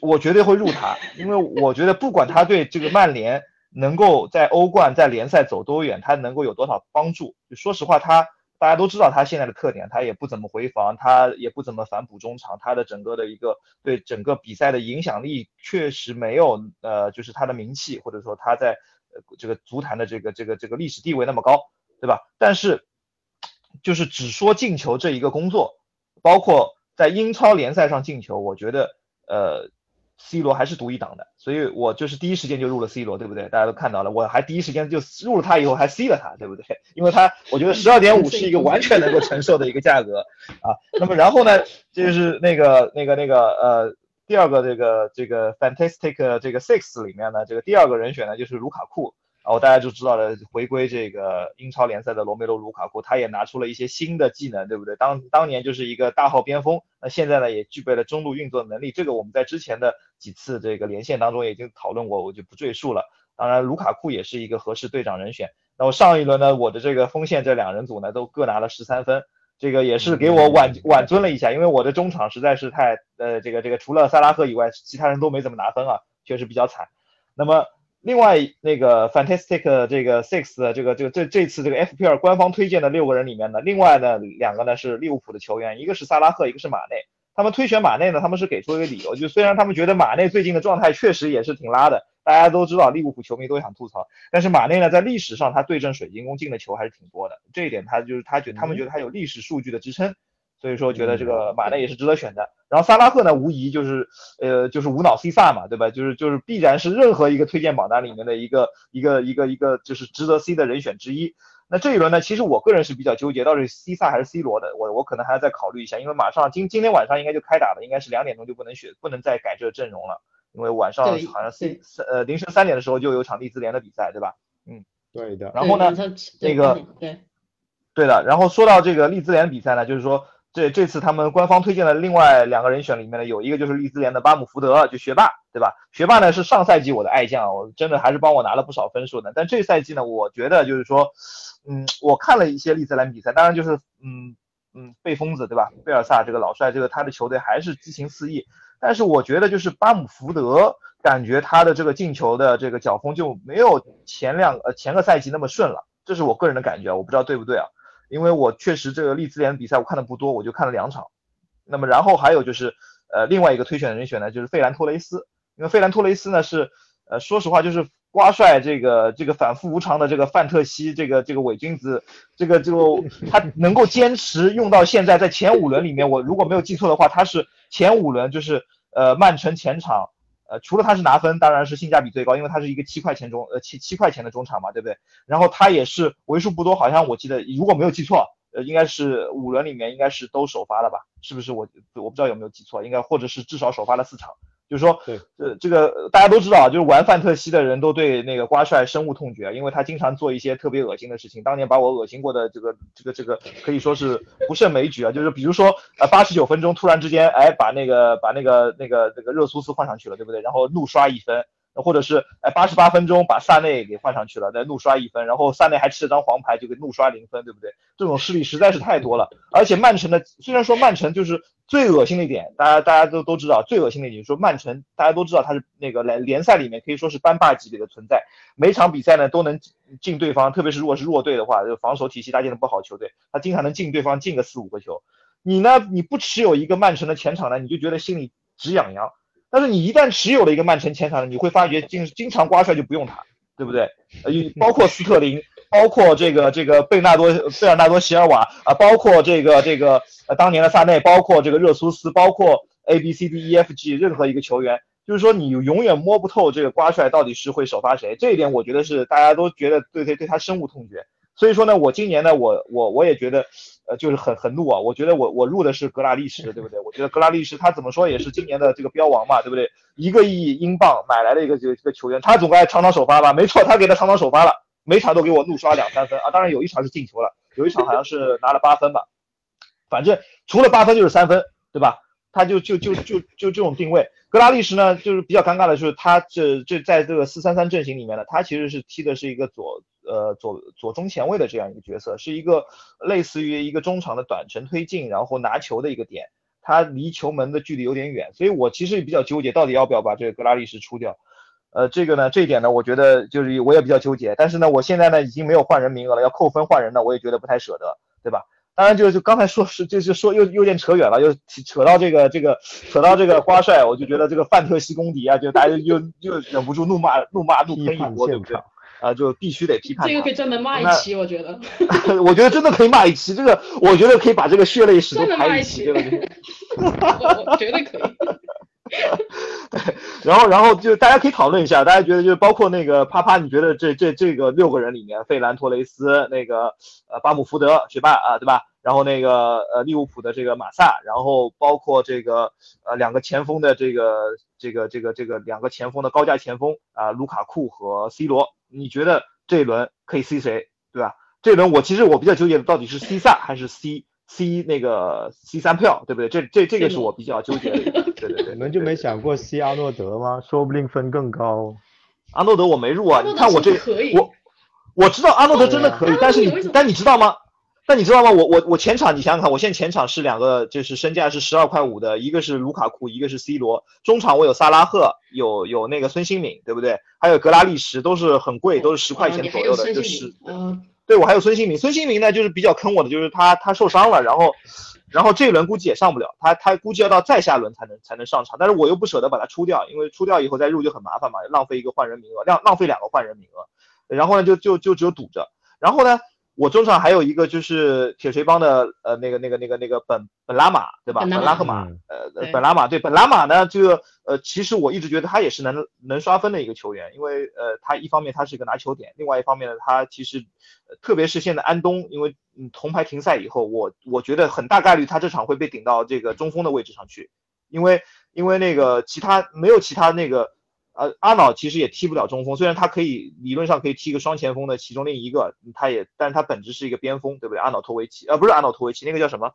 我绝对会入他，因为我觉得不管他对这个曼联能够在欧冠在联赛走多远，他能够有多少帮助，就说实话他。大家都知道他现在的特点，他也不怎么回防，他也不怎么反补中场，他的整个的一个对整个比赛的影响力确实没有呃，就是他的名气或者说他在这个足坛的这个这个这个历史地位那么高，对吧？但是就是只说进球这一个工作，包括在英超联赛上进球，我觉得呃。C 罗还是独一档的，所以我就是第一时间就入了 C 罗，对不对？大家都看到了，我还第一时间就入了他以后还 C 了他，对不对？因为他我觉得十二点五是一个完全能够承受的一个价格啊。那么然后呢，就是那个那个那个呃，第二个这个这个 Fantastic 这个 Six 里面呢，这个第二个人选呢就是卢卡库。然后大家就知道了，回归这个英超联赛的罗梅罗卢卡库，他也拿出了一些新的技能，对不对？当当年就是一个大号边锋，那现在呢也具备了中路运作能力。这个我们在之前的几次这个连线当中已经讨论过，我就不赘述了。当然，卢卡库也是一个合适队长人选。那我上一轮呢，我的这个锋线这两人组呢都各拿了十三分，这个也是给我挽挽尊了一下，因为我的中场实在是太呃这个这个除了萨拉赫以外，其他人都没怎么拿分啊，确实比较惨。那么。另外那个 Fantastic 这个 Six 的这个这个这这次这个 FPL 官方推荐的六个人里面呢，另外呢两个呢是利物浦的球员，一个是萨拉赫，一个是马内。他们推选马内呢，他们是给出一个理由，就虽然他们觉得马内最近的状态确实也是挺拉的，大家都知道利物浦球迷都想吐槽，但是马内呢在历史上他对阵水晶宫进的球还是挺多的，这一点他就是他觉他们觉得他有历史数据的支撑。所以说觉得这个马内也是值得选的。然后萨拉赫呢，无疑就是呃就是无脑 C 萨嘛，对吧？就是就是必然是任何一个推荐榜单里面的一个一个一个一个就是值得 C 的人选之一。那这一轮呢，其实我个人是比较纠结，到底是 C 萨还是 C 罗的，我我可能还要再考虑一下，因为马上今今天晚上应该就开打了，应该是两点钟就不能选，不能再改这个阵容了，因为晚上好像三呃凌晨三点的时候就有场利兹联的比赛，对吧？嗯，对的。然后呢，那个对。对的，然后说到这个利兹联比赛呢，就是说这这次他们官方推荐的另外两个人选里面呢，有一个就是利兹联的巴姆福德，就学霸，对吧？学霸呢是上赛季我的爱将，我真的还是帮我拿了不少分数的。但这赛季呢，我觉得就是说，嗯，我看了一些利兹联比赛，当然就是嗯嗯贝疯子，对吧？贝尔萨这个老帅，这个他的球队还是激情四溢。但是我觉得就是巴姆福德，感觉他的这个进球的这个脚风就没有前两呃前个赛季那么顺了，这是我个人的感觉，我不知道对不对啊？因为我确实这个利兹联比赛我看的不多，我就看了两场。那么然后还有就是，呃，另外一个推选人选呢，就是费兰托雷斯。因为费兰托雷斯呢是，呃，说实话就是瓜帅这个这个反复无常的这个范特西这个这个伪君子，这个就 他能够坚持用到现在，在前五轮里面，我如果没有记错的话，他是前五轮就是呃曼城前场。呃，除了他是拿分，当然是性价比最高，因为他是一个七块钱中，呃七七块钱的中场嘛，对不对？然后他也是为数不多，好像我记得如果没有记错，呃，应该是五轮里面应该是都首发了吧？是不是？我我不知道有没有记错，应该或者是至少首发了四场。就是说，对，呃，这个大家都知道啊，就是玩范特西的人都对那个瓜帅深恶痛绝，因为他经常做一些特别恶心的事情。当年把我恶心过的这个这个这个可以说是不胜枚举啊。就是比如说，呃，八十九分钟突然之间，哎，把那个把那个那个那个热苏斯换上去了，对不对？然后怒刷一分。或者是哎，八十八分钟把萨内给换上去了，再怒刷一分，然后萨内还吃了张黄牌，就给怒刷零分，对不对？这种事例实在是太多了。而且曼城的，虽然说曼城就是最恶心的一点，大家大家都都知道，最恶心的一点说曼城，大家都知道他是那个联联赛里面可以说是班霸级别的存在，每场比赛呢都能进对方，特别是如果是弱队的话，就防守体系搭建的不好球队，他经常能进对方进个四五个球。你呢，你不持有一个曼城的前场呢，你就觉得心里直痒痒。但是你一旦持有了一个曼城前场，你会发觉经经常刮出来就不用他，对不对？呃，包括斯特林，包括这个这个贝纳多贝尔纳多席尔瓦啊，包括这个这个呃当年的萨内，包括这个热苏斯，包括 A B C D E F G 任何一个球员，就是说你永远摸不透这个刮出来到底是会首发谁，这一点我觉得是大家都觉得对对对他深恶痛绝。所以说呢，我今年呢，我我我也觉得。呃，就是很很怒啊！我觉得我我入的是格拉利什，对不对？我觉得格拉利什他怎么说也是今年的这个标王嘛，对不对？一个亿英镑买来了一个这个这个球员，他总该场场首发吧？没错，他给他场场首发了，每场都给我怒刷两三分啊！当然有一场是进球了，有一场好像是拿了八分吧，反正除了八分就是三分，对吧？他就就就就就这种定位。格拉利什呢，就是比较尴尬的是他这这在这个四三三阵型里面呢，他其实是踢的是一个左。呃，左左中前卫的这样一个角色，是一个类似于一个中场的短程推进，然后拿球的一个点，他离球门的距离有点远，所以我其实也比较纠结，到底要不要把这个格拉利什出掉。呃，这个呢，这一点呢，我觉得就是我也比较纠结，但是呢，我现在呢已经没有换人名额了，要扣分换人呢，我也觉得不太舍得，对吧？当然就就刚才说是就是说又有点扯远了，又扯到这个这个扯到这个瓜帅，我就觉得这个范特西公敌啊，就大家又又忍不住怒骂怒骂怒喷一波，对不对？啊，就必须得批判。这个可以专门骂一期，我觉得。我觉得真的可以骂一期，这个我觉得可以把这个血泪史都排一期，对不对？我绝对可以。对，然后然后就大家可以讨论一下，大家觉得就包括那个啪啪，你觉得这这这个六个人里面，费兰托雷斯那个呃巴姆福德学霸啊，对吧？然后那个呃利物浦的这个马萨，然后包括这个呃两个前锋的这个这个这个这个两个前锋的高价前锋啊卢卡库和 C 罗。你觉得这一轮可以 C 谁，对吧？这一轮我其实我比较纠结的，到底是 C 萨还是 C C 那个 C 三票，对不对？这这这个是我比较纠结的。们就没想过 C 阿诺德吗？说不定分更高。阿诺德我没入啊，你看我这我我知道阿诺德真的可以，但是你但你知道吗？但你知道吗？我我我前场，你想想看，我现在前场是两个，就是身价是十二块五的，一个是卢卡库，一个是 C 罗。中场我有萨拉赫，有有那个孙兴敏，对不对？还有格拉利什，都是很贵，都是十块钱左右的，就是。嗯。对，我还有孙兴敏，孙兴敏呢，就是比较坑我的，就是他他受伤了，然后然后这一轮估计也上不了，他他估计要到再下轮才能才能上场，但是我又不舍得把它出掉，因为出掉以后再入就很麻烦嘛，浪费一个换人名额，浪浪费两个换人名额，然后呢就就就只有堵着，然后呢。我中场还有一个就是铁锤帮的呃那个那个那个那个本本拉马对吧？本拉赫马呃本拉马对本拉马呢这个呃其实我一直觉得他也是能能刷分的一个球员，因为呃他一方面他是一个拿球点，另外一方面呢他其实特别是现在安东因为嗯铜牌停赛以后，我我觉得很大概率他这场会被顶到这个中锋的位置上去，因为因为那个其他没有其他那个。呃，阿瑙其实也踢不了中锋，虽然他可以理论上可以踢个双前锋的其中另一个，他也，但是他本质是一个边锋，对不对？阿瑙托维奇，呃，不是阿瑙托维奇，那个叫什么？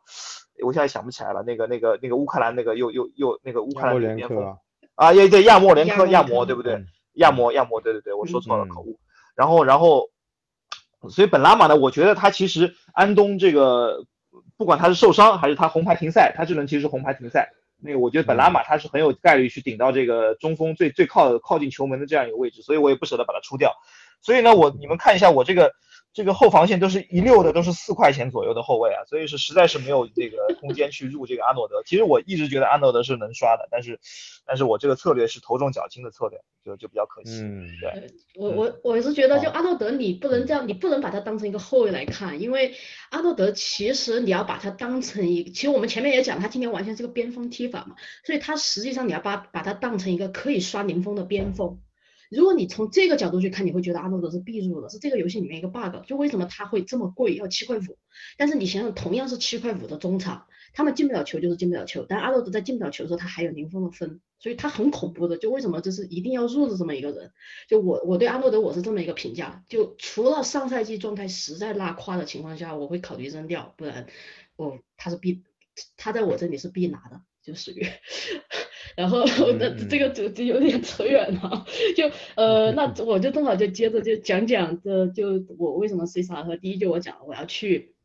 我现在想不起来了，那个那个那个乌克兰那个又又又那个乌克兰的边锋啊，也对，亚莫连科，亚莫对不对？亚莫亚莫，对对对，我说错了，口误。然后然后，所以本拉马呢，我觉得他其实安东这个，不管他是受伤还是他红牌停赛，他这轮其实是红牌停赛。那个我觉得本拉马他是很有概率去顶到这个中锋最最靠靠近球门的这样一个位置，所以我也不舍得把他出掉。所以呢，我你们看一下我这个。这个后防线都是一溜的，都是四块钱左右的后卫啊，所以是实在是没有这个空间去入这个阿诺德。其实我一直觉得阿诺德是能刷的，但是，但是我这个策略是头重脚轻的策略，就就比较可惜。嗯，对。我我我是觉得，就阿诺德你不能这样，你不能把他当成一个后卫来看，因为阿诺德其实你要把他当成一，其实我们前面也讲，他今年完全是个边锋踢法嘛，所以他实际上你要把把他当成一个可以刷零封的边锋。如果你从这个角度去看，你会觉得阿诺德是必入的，是这个游戏里面一个 bug。就为什么他会这么贵，要七块五？但是你想想，同样是七块五的中场，他们进不了球就是进不了球。但阿诺德在进不了球的时候，他还有零封的分，所以他很恐怖的。就为什么这是一定要入的这么一个人？就我我对阿诺德我是这么一个评价，就除了上赛季状态实在拉胯的情况下，我会考虑扔掉，不然我他是必他在我这里是必拿的，就属于。然后那这个就就有点扯远了，就呃那 我就正好就接着就讲讲这就我为什么 C 萨和第一就我讲我要去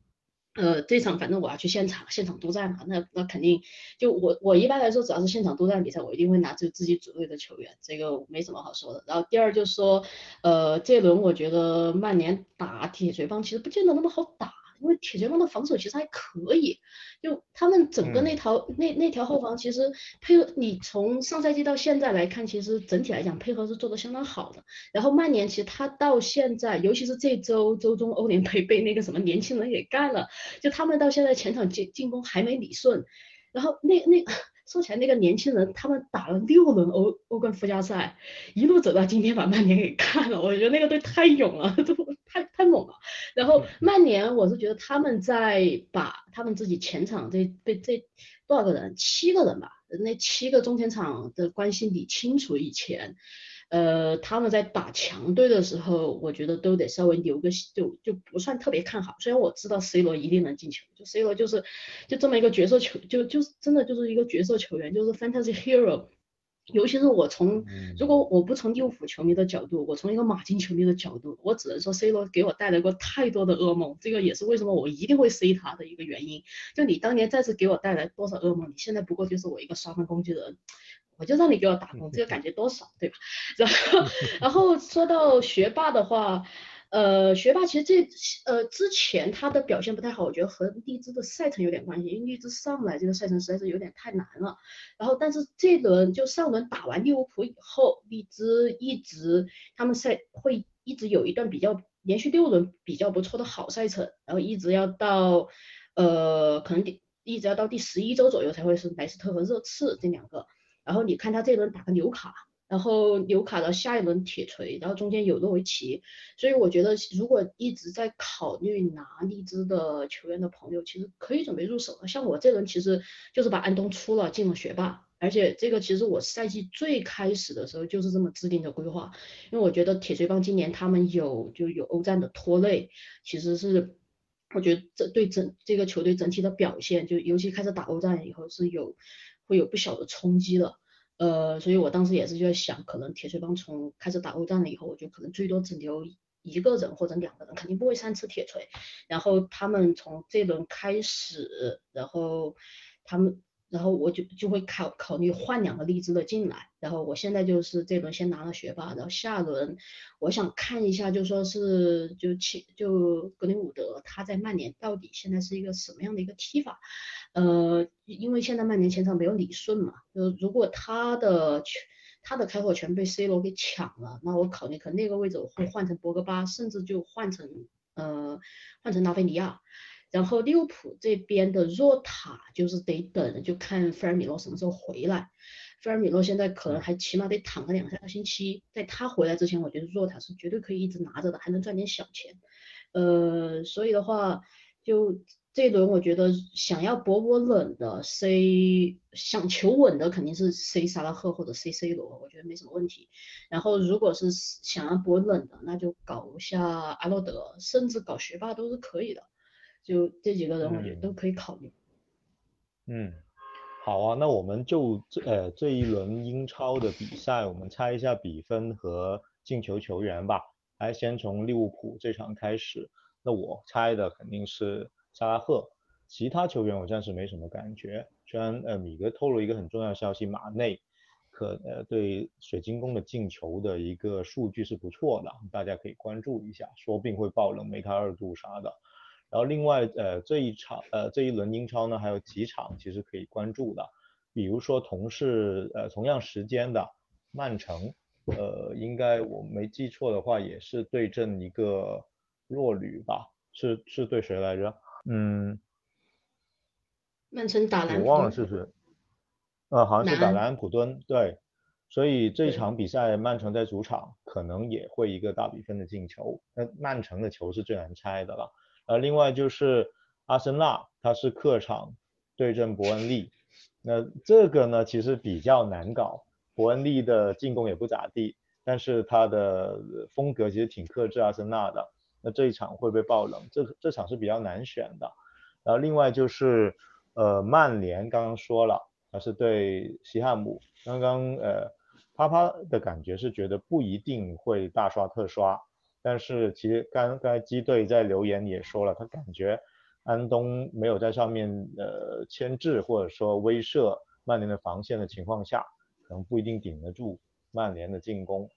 呃这场反正我要去现场现场督战嘛，那那肯定就我我一般来说只要是现场督战比赛我一定会拿出自己组队的球员，这个没什么好说的。然后第二就是说呃这轮我觉得曼联打铁锤帮其实不见得那么好打。因为铁拳帮的防守其实还可以，就他们整个那条那那条后防其实配合，你从上赛季到现在来看，其实整体来讲配合是做的相当好的。然后曼联其实他到现在，尤其是这周周中欧联杯 被那个什么年轻人给干了，就他们到现在前场进进攻还没理顺。然后那那说起来那个年轻人，他们打了六轮欧欧冠附加赛，一路走到今天把曼联给干了，我觉得那个队太勇了，都。太太猛了，然后曼联，我是觉得他们在把他们自己前场这被这多少个人，七个人吧，那七个中前场的关系理清楚以前，呃，他们在打强队的时候，我觉得都得稍微留个就就不算特别看好。虽然我知道 C 罗一定能进球，就 C 罗就是就这么一个角色球，就就是真的就是一个角色球员，就是 fantasy hero。尤其是我从，如果我不从利物浦球迷的角度，我从一个马竞球迷的角度，我只能说 C 罗给我带来过太多的噩梦，这个也是为什么我一定会 C 他的一个原因。就你当年再次给我带来多少噩梦，你现在不过就是我一个刷分工具人，我就让你给我打工，这个感觉多少，对吧？然后，然后说到学霸的话。呃，学霸其实这呃之前他的表现不太好，我觉得和荔枝的赛程有点关系，因为荔枝上来这个赛程实在是有点太难了。然后，但是这轮就上轮打完利物浦以后，荔枝一直他们赛会一直有一段比较连续六轮比较不错的好赛程，然后一直要到呃可能第一直要到第十一周左右才会是莱斯特和热刺这两个。然后你看他这轮打个纽卡。然后纽卡的下一轮铁锤，然后中间有诺维奇，所以我觉得如果一直在考虑拿荔枝的球员的朋友，其实可以准备入手了。像我这轮其实就是把安东出了，进了学霸，而且这个其实我赛季最开始的时候就是这么制定的规划，因为我觉得铁锤帮今年他们有就有欧战的拖累，其实是我觉得这对整这个球队整体的表现，就尤其开始打欧战以后是有会有不小的冲击的。呃，所以我当时也是就在想，可能铁锤帮从开始打欧战了以后，我就可能最多只留一个人或者两个人，肯定不会三次铁锤。然后他们从这轮开始，然后他们。然后我就就会考考虑换两个荔枝的进来，然后我现在就是这轮先拿了学霸，然后下轮我想看一下，就说是就切就格林伍德他在曼联到底现在是一个什么样的一个踢法，呃，因为现在曼联前场没有理顺嘛，就是如果他的权他的开火权被 C 罗给抢了，那我考虑可能那个位置我会换成博格巴，甚至就换成。呃换成拉菲尼亚。然后利物浦这边的若塔就是得等，就看菲尔米诺什么时候回来。菲尔米诺现在可能还起码得躺个两三个星期，在他回来之前，我觉得若塔是绝对可以一直拿着的，还能赚点小钱。呃，所以的话，就这一轮我觉得想要博博冷的，C 想求稳的肯定是 C 萨拉赫或者 C C 罗，我觉得没什么问题。然后如果是想要博冷的，那就搞一下阿诺德，甚至搞学霸都是可以的。就这几个人，我觉得都可以考虑。嗯。好啊，那我们就这呃这一轮英超的比赛，我们猜一下比分和进球球员吧。来，先从利物浦这场开始。那我猜的肯定是萨拉赫，其他球员我暂时没什么感觉。虽然呃米格透露一个很重要的消息，马内可呃对水晶宫的进球的一个数据是不错的，大家可以关注一下，说不定会爆冷梅开二度啥的。然后另外，呃，这一场，呃，这一轮英超呢，还有几场其实可以关注的，比如说同是，呃，同样时间的曼城，呃，应该我没记错的话，也是对阵一个弱旅吧？是是对谁来着？嗯，曼城打兰，我忘了是谁，呃，好像是打南普敦，对，所以这一场比赛曼城在主场可能也会一个大比分的进球，那曼城的球是最难猜的了。呃，另外就是阿森纳，他是客场对阵伯恩利，那这个呢其实比较难搞，伯恩利的进攻也不咋地，但是他的风格其实挺克制阿森纳的，那这一场会不会爆冷？这这场是比较难选的。然后另外就是呃曼联刚刚说了，他是对西汉姆，刚刚呃啪啪的感觉是觉得不一定会大刷特刷。但是其实刚刚机队在留言也说了，他感觉安东没有在上面呃牵制或者说威慑曼联的防线的情况下，可能不一定顶得住曼联的进攻。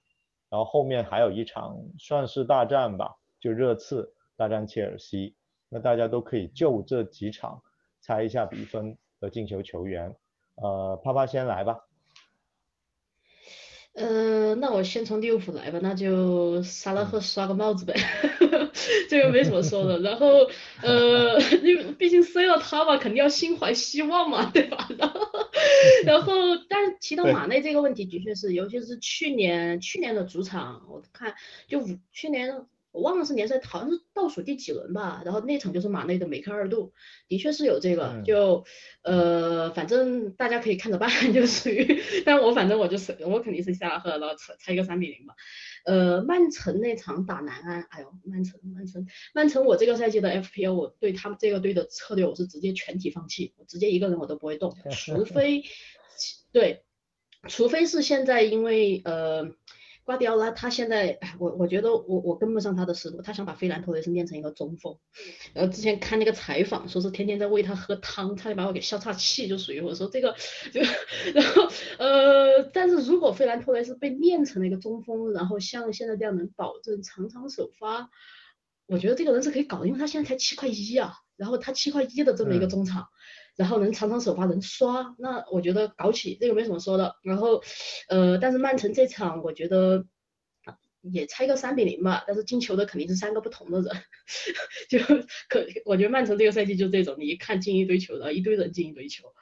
然后后面还有一场算是大战吧，就热刺大战切尔西，那大家都可以就这几场猜一下比分和进球球员。呃，啪啪先来吧。呃，那我先从利物浦来吧，那就萨拉赫刷个帽子呗，这个没什么说的。然后呃，因为毕竟塞了他嘛，肯定要心怀希望嘛，对吧？然后然后，但是提到马内这个问题，的确是，尤其是去年去年的主场，我看就五去年。我忘了是联赛好像是倒数第几轮吧，然后那场就是马内的梅开二度，的确是有这个，就呃反正大家可以看着办，就属于，但我反正我就是我肯定是下拉赫，然后猜猜个三比零吧。呃，曼城那场打南安，哎呦，曼城曼城曼城，我这个赛季的 FPL 我对他们这个队的策略我是直接全体放弃，我直接一个人我都不会动，除非 对，除非是现在因为呃。瓜迪奥拉他现在，我我觉得我我跟不上他的思路，他想把费兰托雷斯练成一个中锋，然后之前看那个采访，说是天天在喂他喝汤，差点把我给笑岔气，就属于我说这个就，然后呃，但是如果费兰托雷斯被练成了一个中锋，然后像现在这样能保证场场首发，我觉得这个人是可以搞的，因为他现在才七块一啊，然后他七块一的这么一个中场。然后能场场首发能刷，那我觉得搞起这个没什么说的。然后，呃，但是曼城这场我觉得也猜个三比零吧，但是进球的肯定是三个不同的人，就可我觉得曼城这个赛季就这种，你一看进一堆球，然后一堆人进一堆球。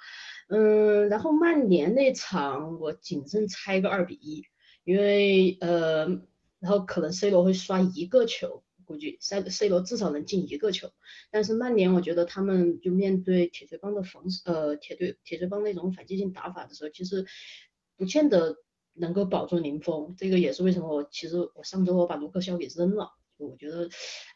嗯，然后曼联那场我谨慎猜个二比一，因为呃，然后可能 C 罗会刷一个球。估计 C C 罗至少能进一个球，但是曼联我觉得他们就面对铁锤帮的防呃铁队铁锤帮那种反击性打法的时候，其实不见得能够保住零封。这个也是为什么我其实我上周我把卢克肖给扔了，我觉得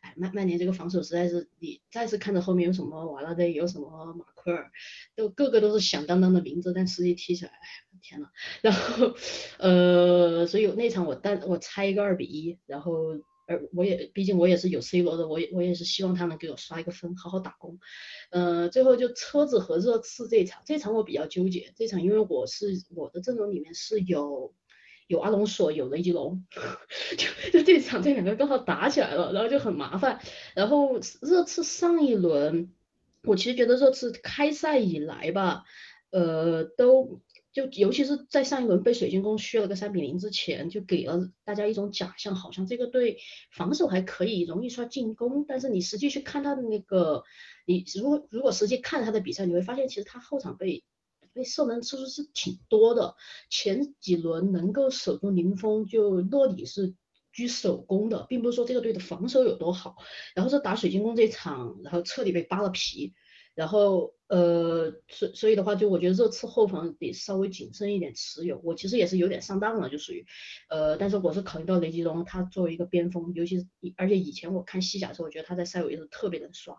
哎曼曼联这个防守实在是你再次看着后面有什么瓦拉内有什么马奎尔，都个个都是响当当的名字，但实际踢起来哎天呐，然后呃所以那场我单我猜一个二比一，然后。而我也，毕竟我也是有 C 罗的，我也我也是希望他能给我刷一个分，好好打工。呃，最后就车子和热刺这一场，这场我比较纠结，这场因为我是我的阵容里面是有有阿隆索，有雷吉隆，就就这场这两个刚好打起来了，然后就很麻烦。然后热刺上一轮，我其实觉得热刺开赛以来吧，呃，都。就尤其是在上一轮被水晶宫削了个三比零之前，就给了大家一种假象，好像这个队防守还可以，容易刷进攻。但是你实际去看他的那个，你如果如果实际看他的比赛，你会发现其实他后场被被射门次数是挺多的。前几轮能够守住零封，就落里是居首攻的，并不是说这个队的防守有多好。然后是打水晶宫这场，然后彻底被扒了皮。然后，呃，所所以的话，就我觉得热刺后防得稍微谨慎一点持有。我其实也是有点上当了，就属于，呃，但是我是考虑到雷吉隆他作为一个边锋，尤其是而且以前我看西甲的时候，我觉得他在塞维是特别能刷，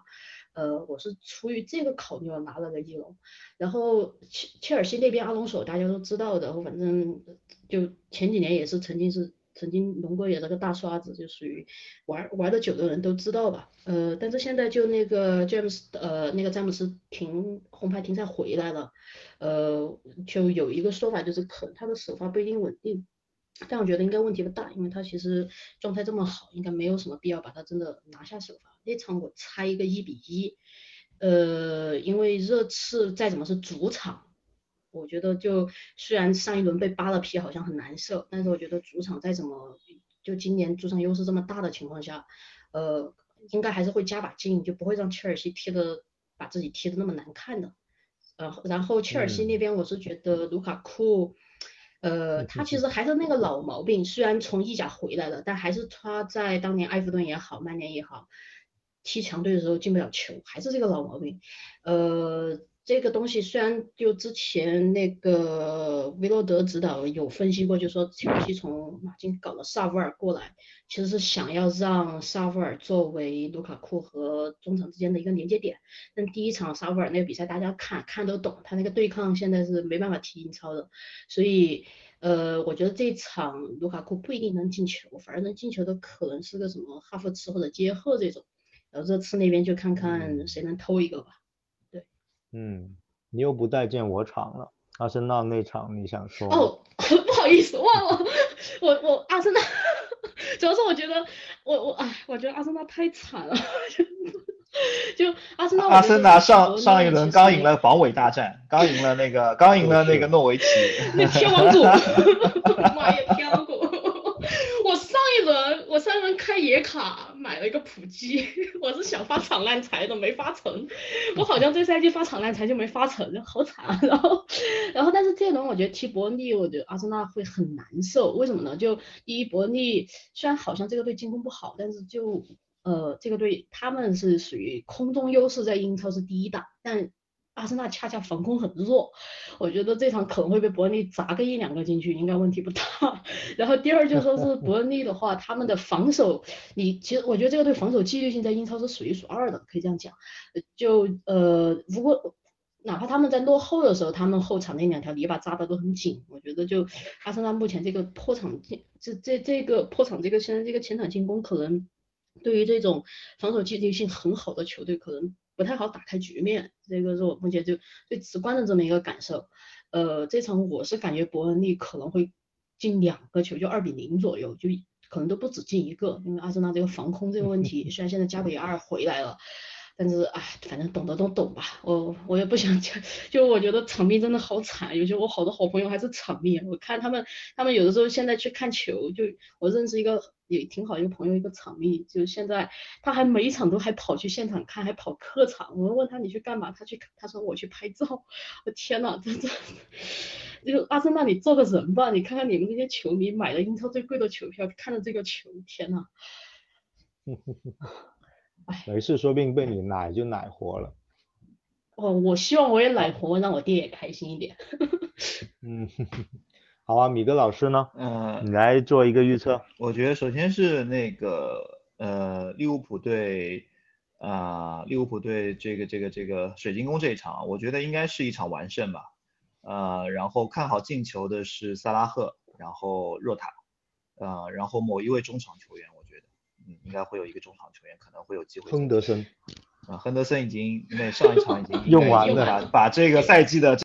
呃，我是出于这个考虑我拿了雷吉隆。然后切切尔西那边阿隆索大家都知道的，反正就前几年也是曾经是。曾经龙哥也这个大刷子，就属于玩玩的久的人都知道吧。呃，但是现在就那个詹姆斯，呃，那个詹姆斯停红牌停赛回来了，呃，就有一个说法就是可他的首发不一定稳定，但我觉得应该问题不大，因为他其实状态这么好，应该没有什么必要把他真的拿下首发。那场我猜一个一比一，呃，因为热刺再怎么是主场。我觉得就虽然上一轮被扒了皮，好像很难受，但是我觉得主场再怎么就今年主场优势这么大的情况下，呃，应该还是会加把劲，就不会让切尔西踢的把自己踢的那么难看的。呃，然后切尔西那边我是觉得卢卡库，呃，他其实还是那个老毛病，虽然从意甲回来了，但还是他在当年埃弗顿也好，曼联也好，踢强队的时候进不了球，还是这个老毛病，呃。这个东西虽然就之前那个维罗德指导有分析过，就说切尔西从马竞搞了萨维尔过来，其实是想要让萨维尔作为卢卡库和中场之间的一个连接点。但第一场萨维尔那个比赛大家看看都懂，他那个对抗现在是没办法踢英超的，所以呃，我觉得这场卢卡库不一定能进球，反而能进球的可能是个什么哈弗茨或者杰赫这种。然后这次那边就看看谁能偷一个吧。嗯，你又不待见我场了，阿森纳那场你想说？哦，不好意思，忘了，我我阿森纳，主要是我觉得我我哎，我觉得阿森纳太惨了，就阿森纳。阿森纳上上一轮刚赢了防伪大战，刚赢了那个刚赢了那个诺维奇。那天王谷，妈呀，天王谷。我上轮开野卡买了一个普基，我是想发场烂财的，没发成。我好像这赛季发场烂财就没发成，好惨。然后，然后但是这轮我觉得踢伯利，我觉得阿森纳会很难受。为什么呢？就第一，伯利虽然好像这个队进攻不好，但是就呃这个队他们是属于空中优势，在英超是第一档，但。阿森纳恰恰防空很弱，我觉得这场可能会被伯恩利砸个一两个进去，应该问题不大。然后第二就说是伯恩利的话，他们的防守，你其实我觉得这个队防守纪律性在英超是数一数二的，可以这样讲。就呃，如果哪怕他们在落后的时候，他们后场那两条篱笆扎的都很紧，我觉得就阿森纳目前这个破场进，这这这个破场这个现在这个前场进攻，可能对于这种防守纪律性很好的球队，可能。不太好打开局面，这个是我目前就最直观的这么一个感受。呃，这场我是感觉伯恩利可能会进两个球，就二比零左右，就可能都不止进一个，因为阿森纳这个防空这个问题，虽然现在加比尔回来了。但是哎，反正懂得都懂吧，我我也不想讲，就我觉得场面真的好惨，尤其我好多好朋友还是场面，我看他们他们有的时候现在去看球，就我认识一个也挺好一个朋友，一个场面，就现在他还每一场都还跑去现场看，还跑客场，我问他你去干嘛，他去他说我去拍照，我天呐，真的，就阿森纳你做个人吧，你看看你们那些球迷买了英超最贵的球票，看着这个球，天呐。没事，说不定被你奶就奶活了。哦，我希望我也奶活，让我爹也开心一点。嗯，好啊，米格老师呢？嗯，你来做一个预测。我觉得首先是那个呃利物浦对啊利物浦对这个这个这个水晶宫这一场，我觉得应该是一场完胜吧。呃，然后看好进球的是萨拉赫，然后若塔，呃，然后某一位中场球员。嗯，应该会有一个中场球员可能会有机会。亨德森，啊，亨德森已经那上一场已经 用完了，把把这个赛季的。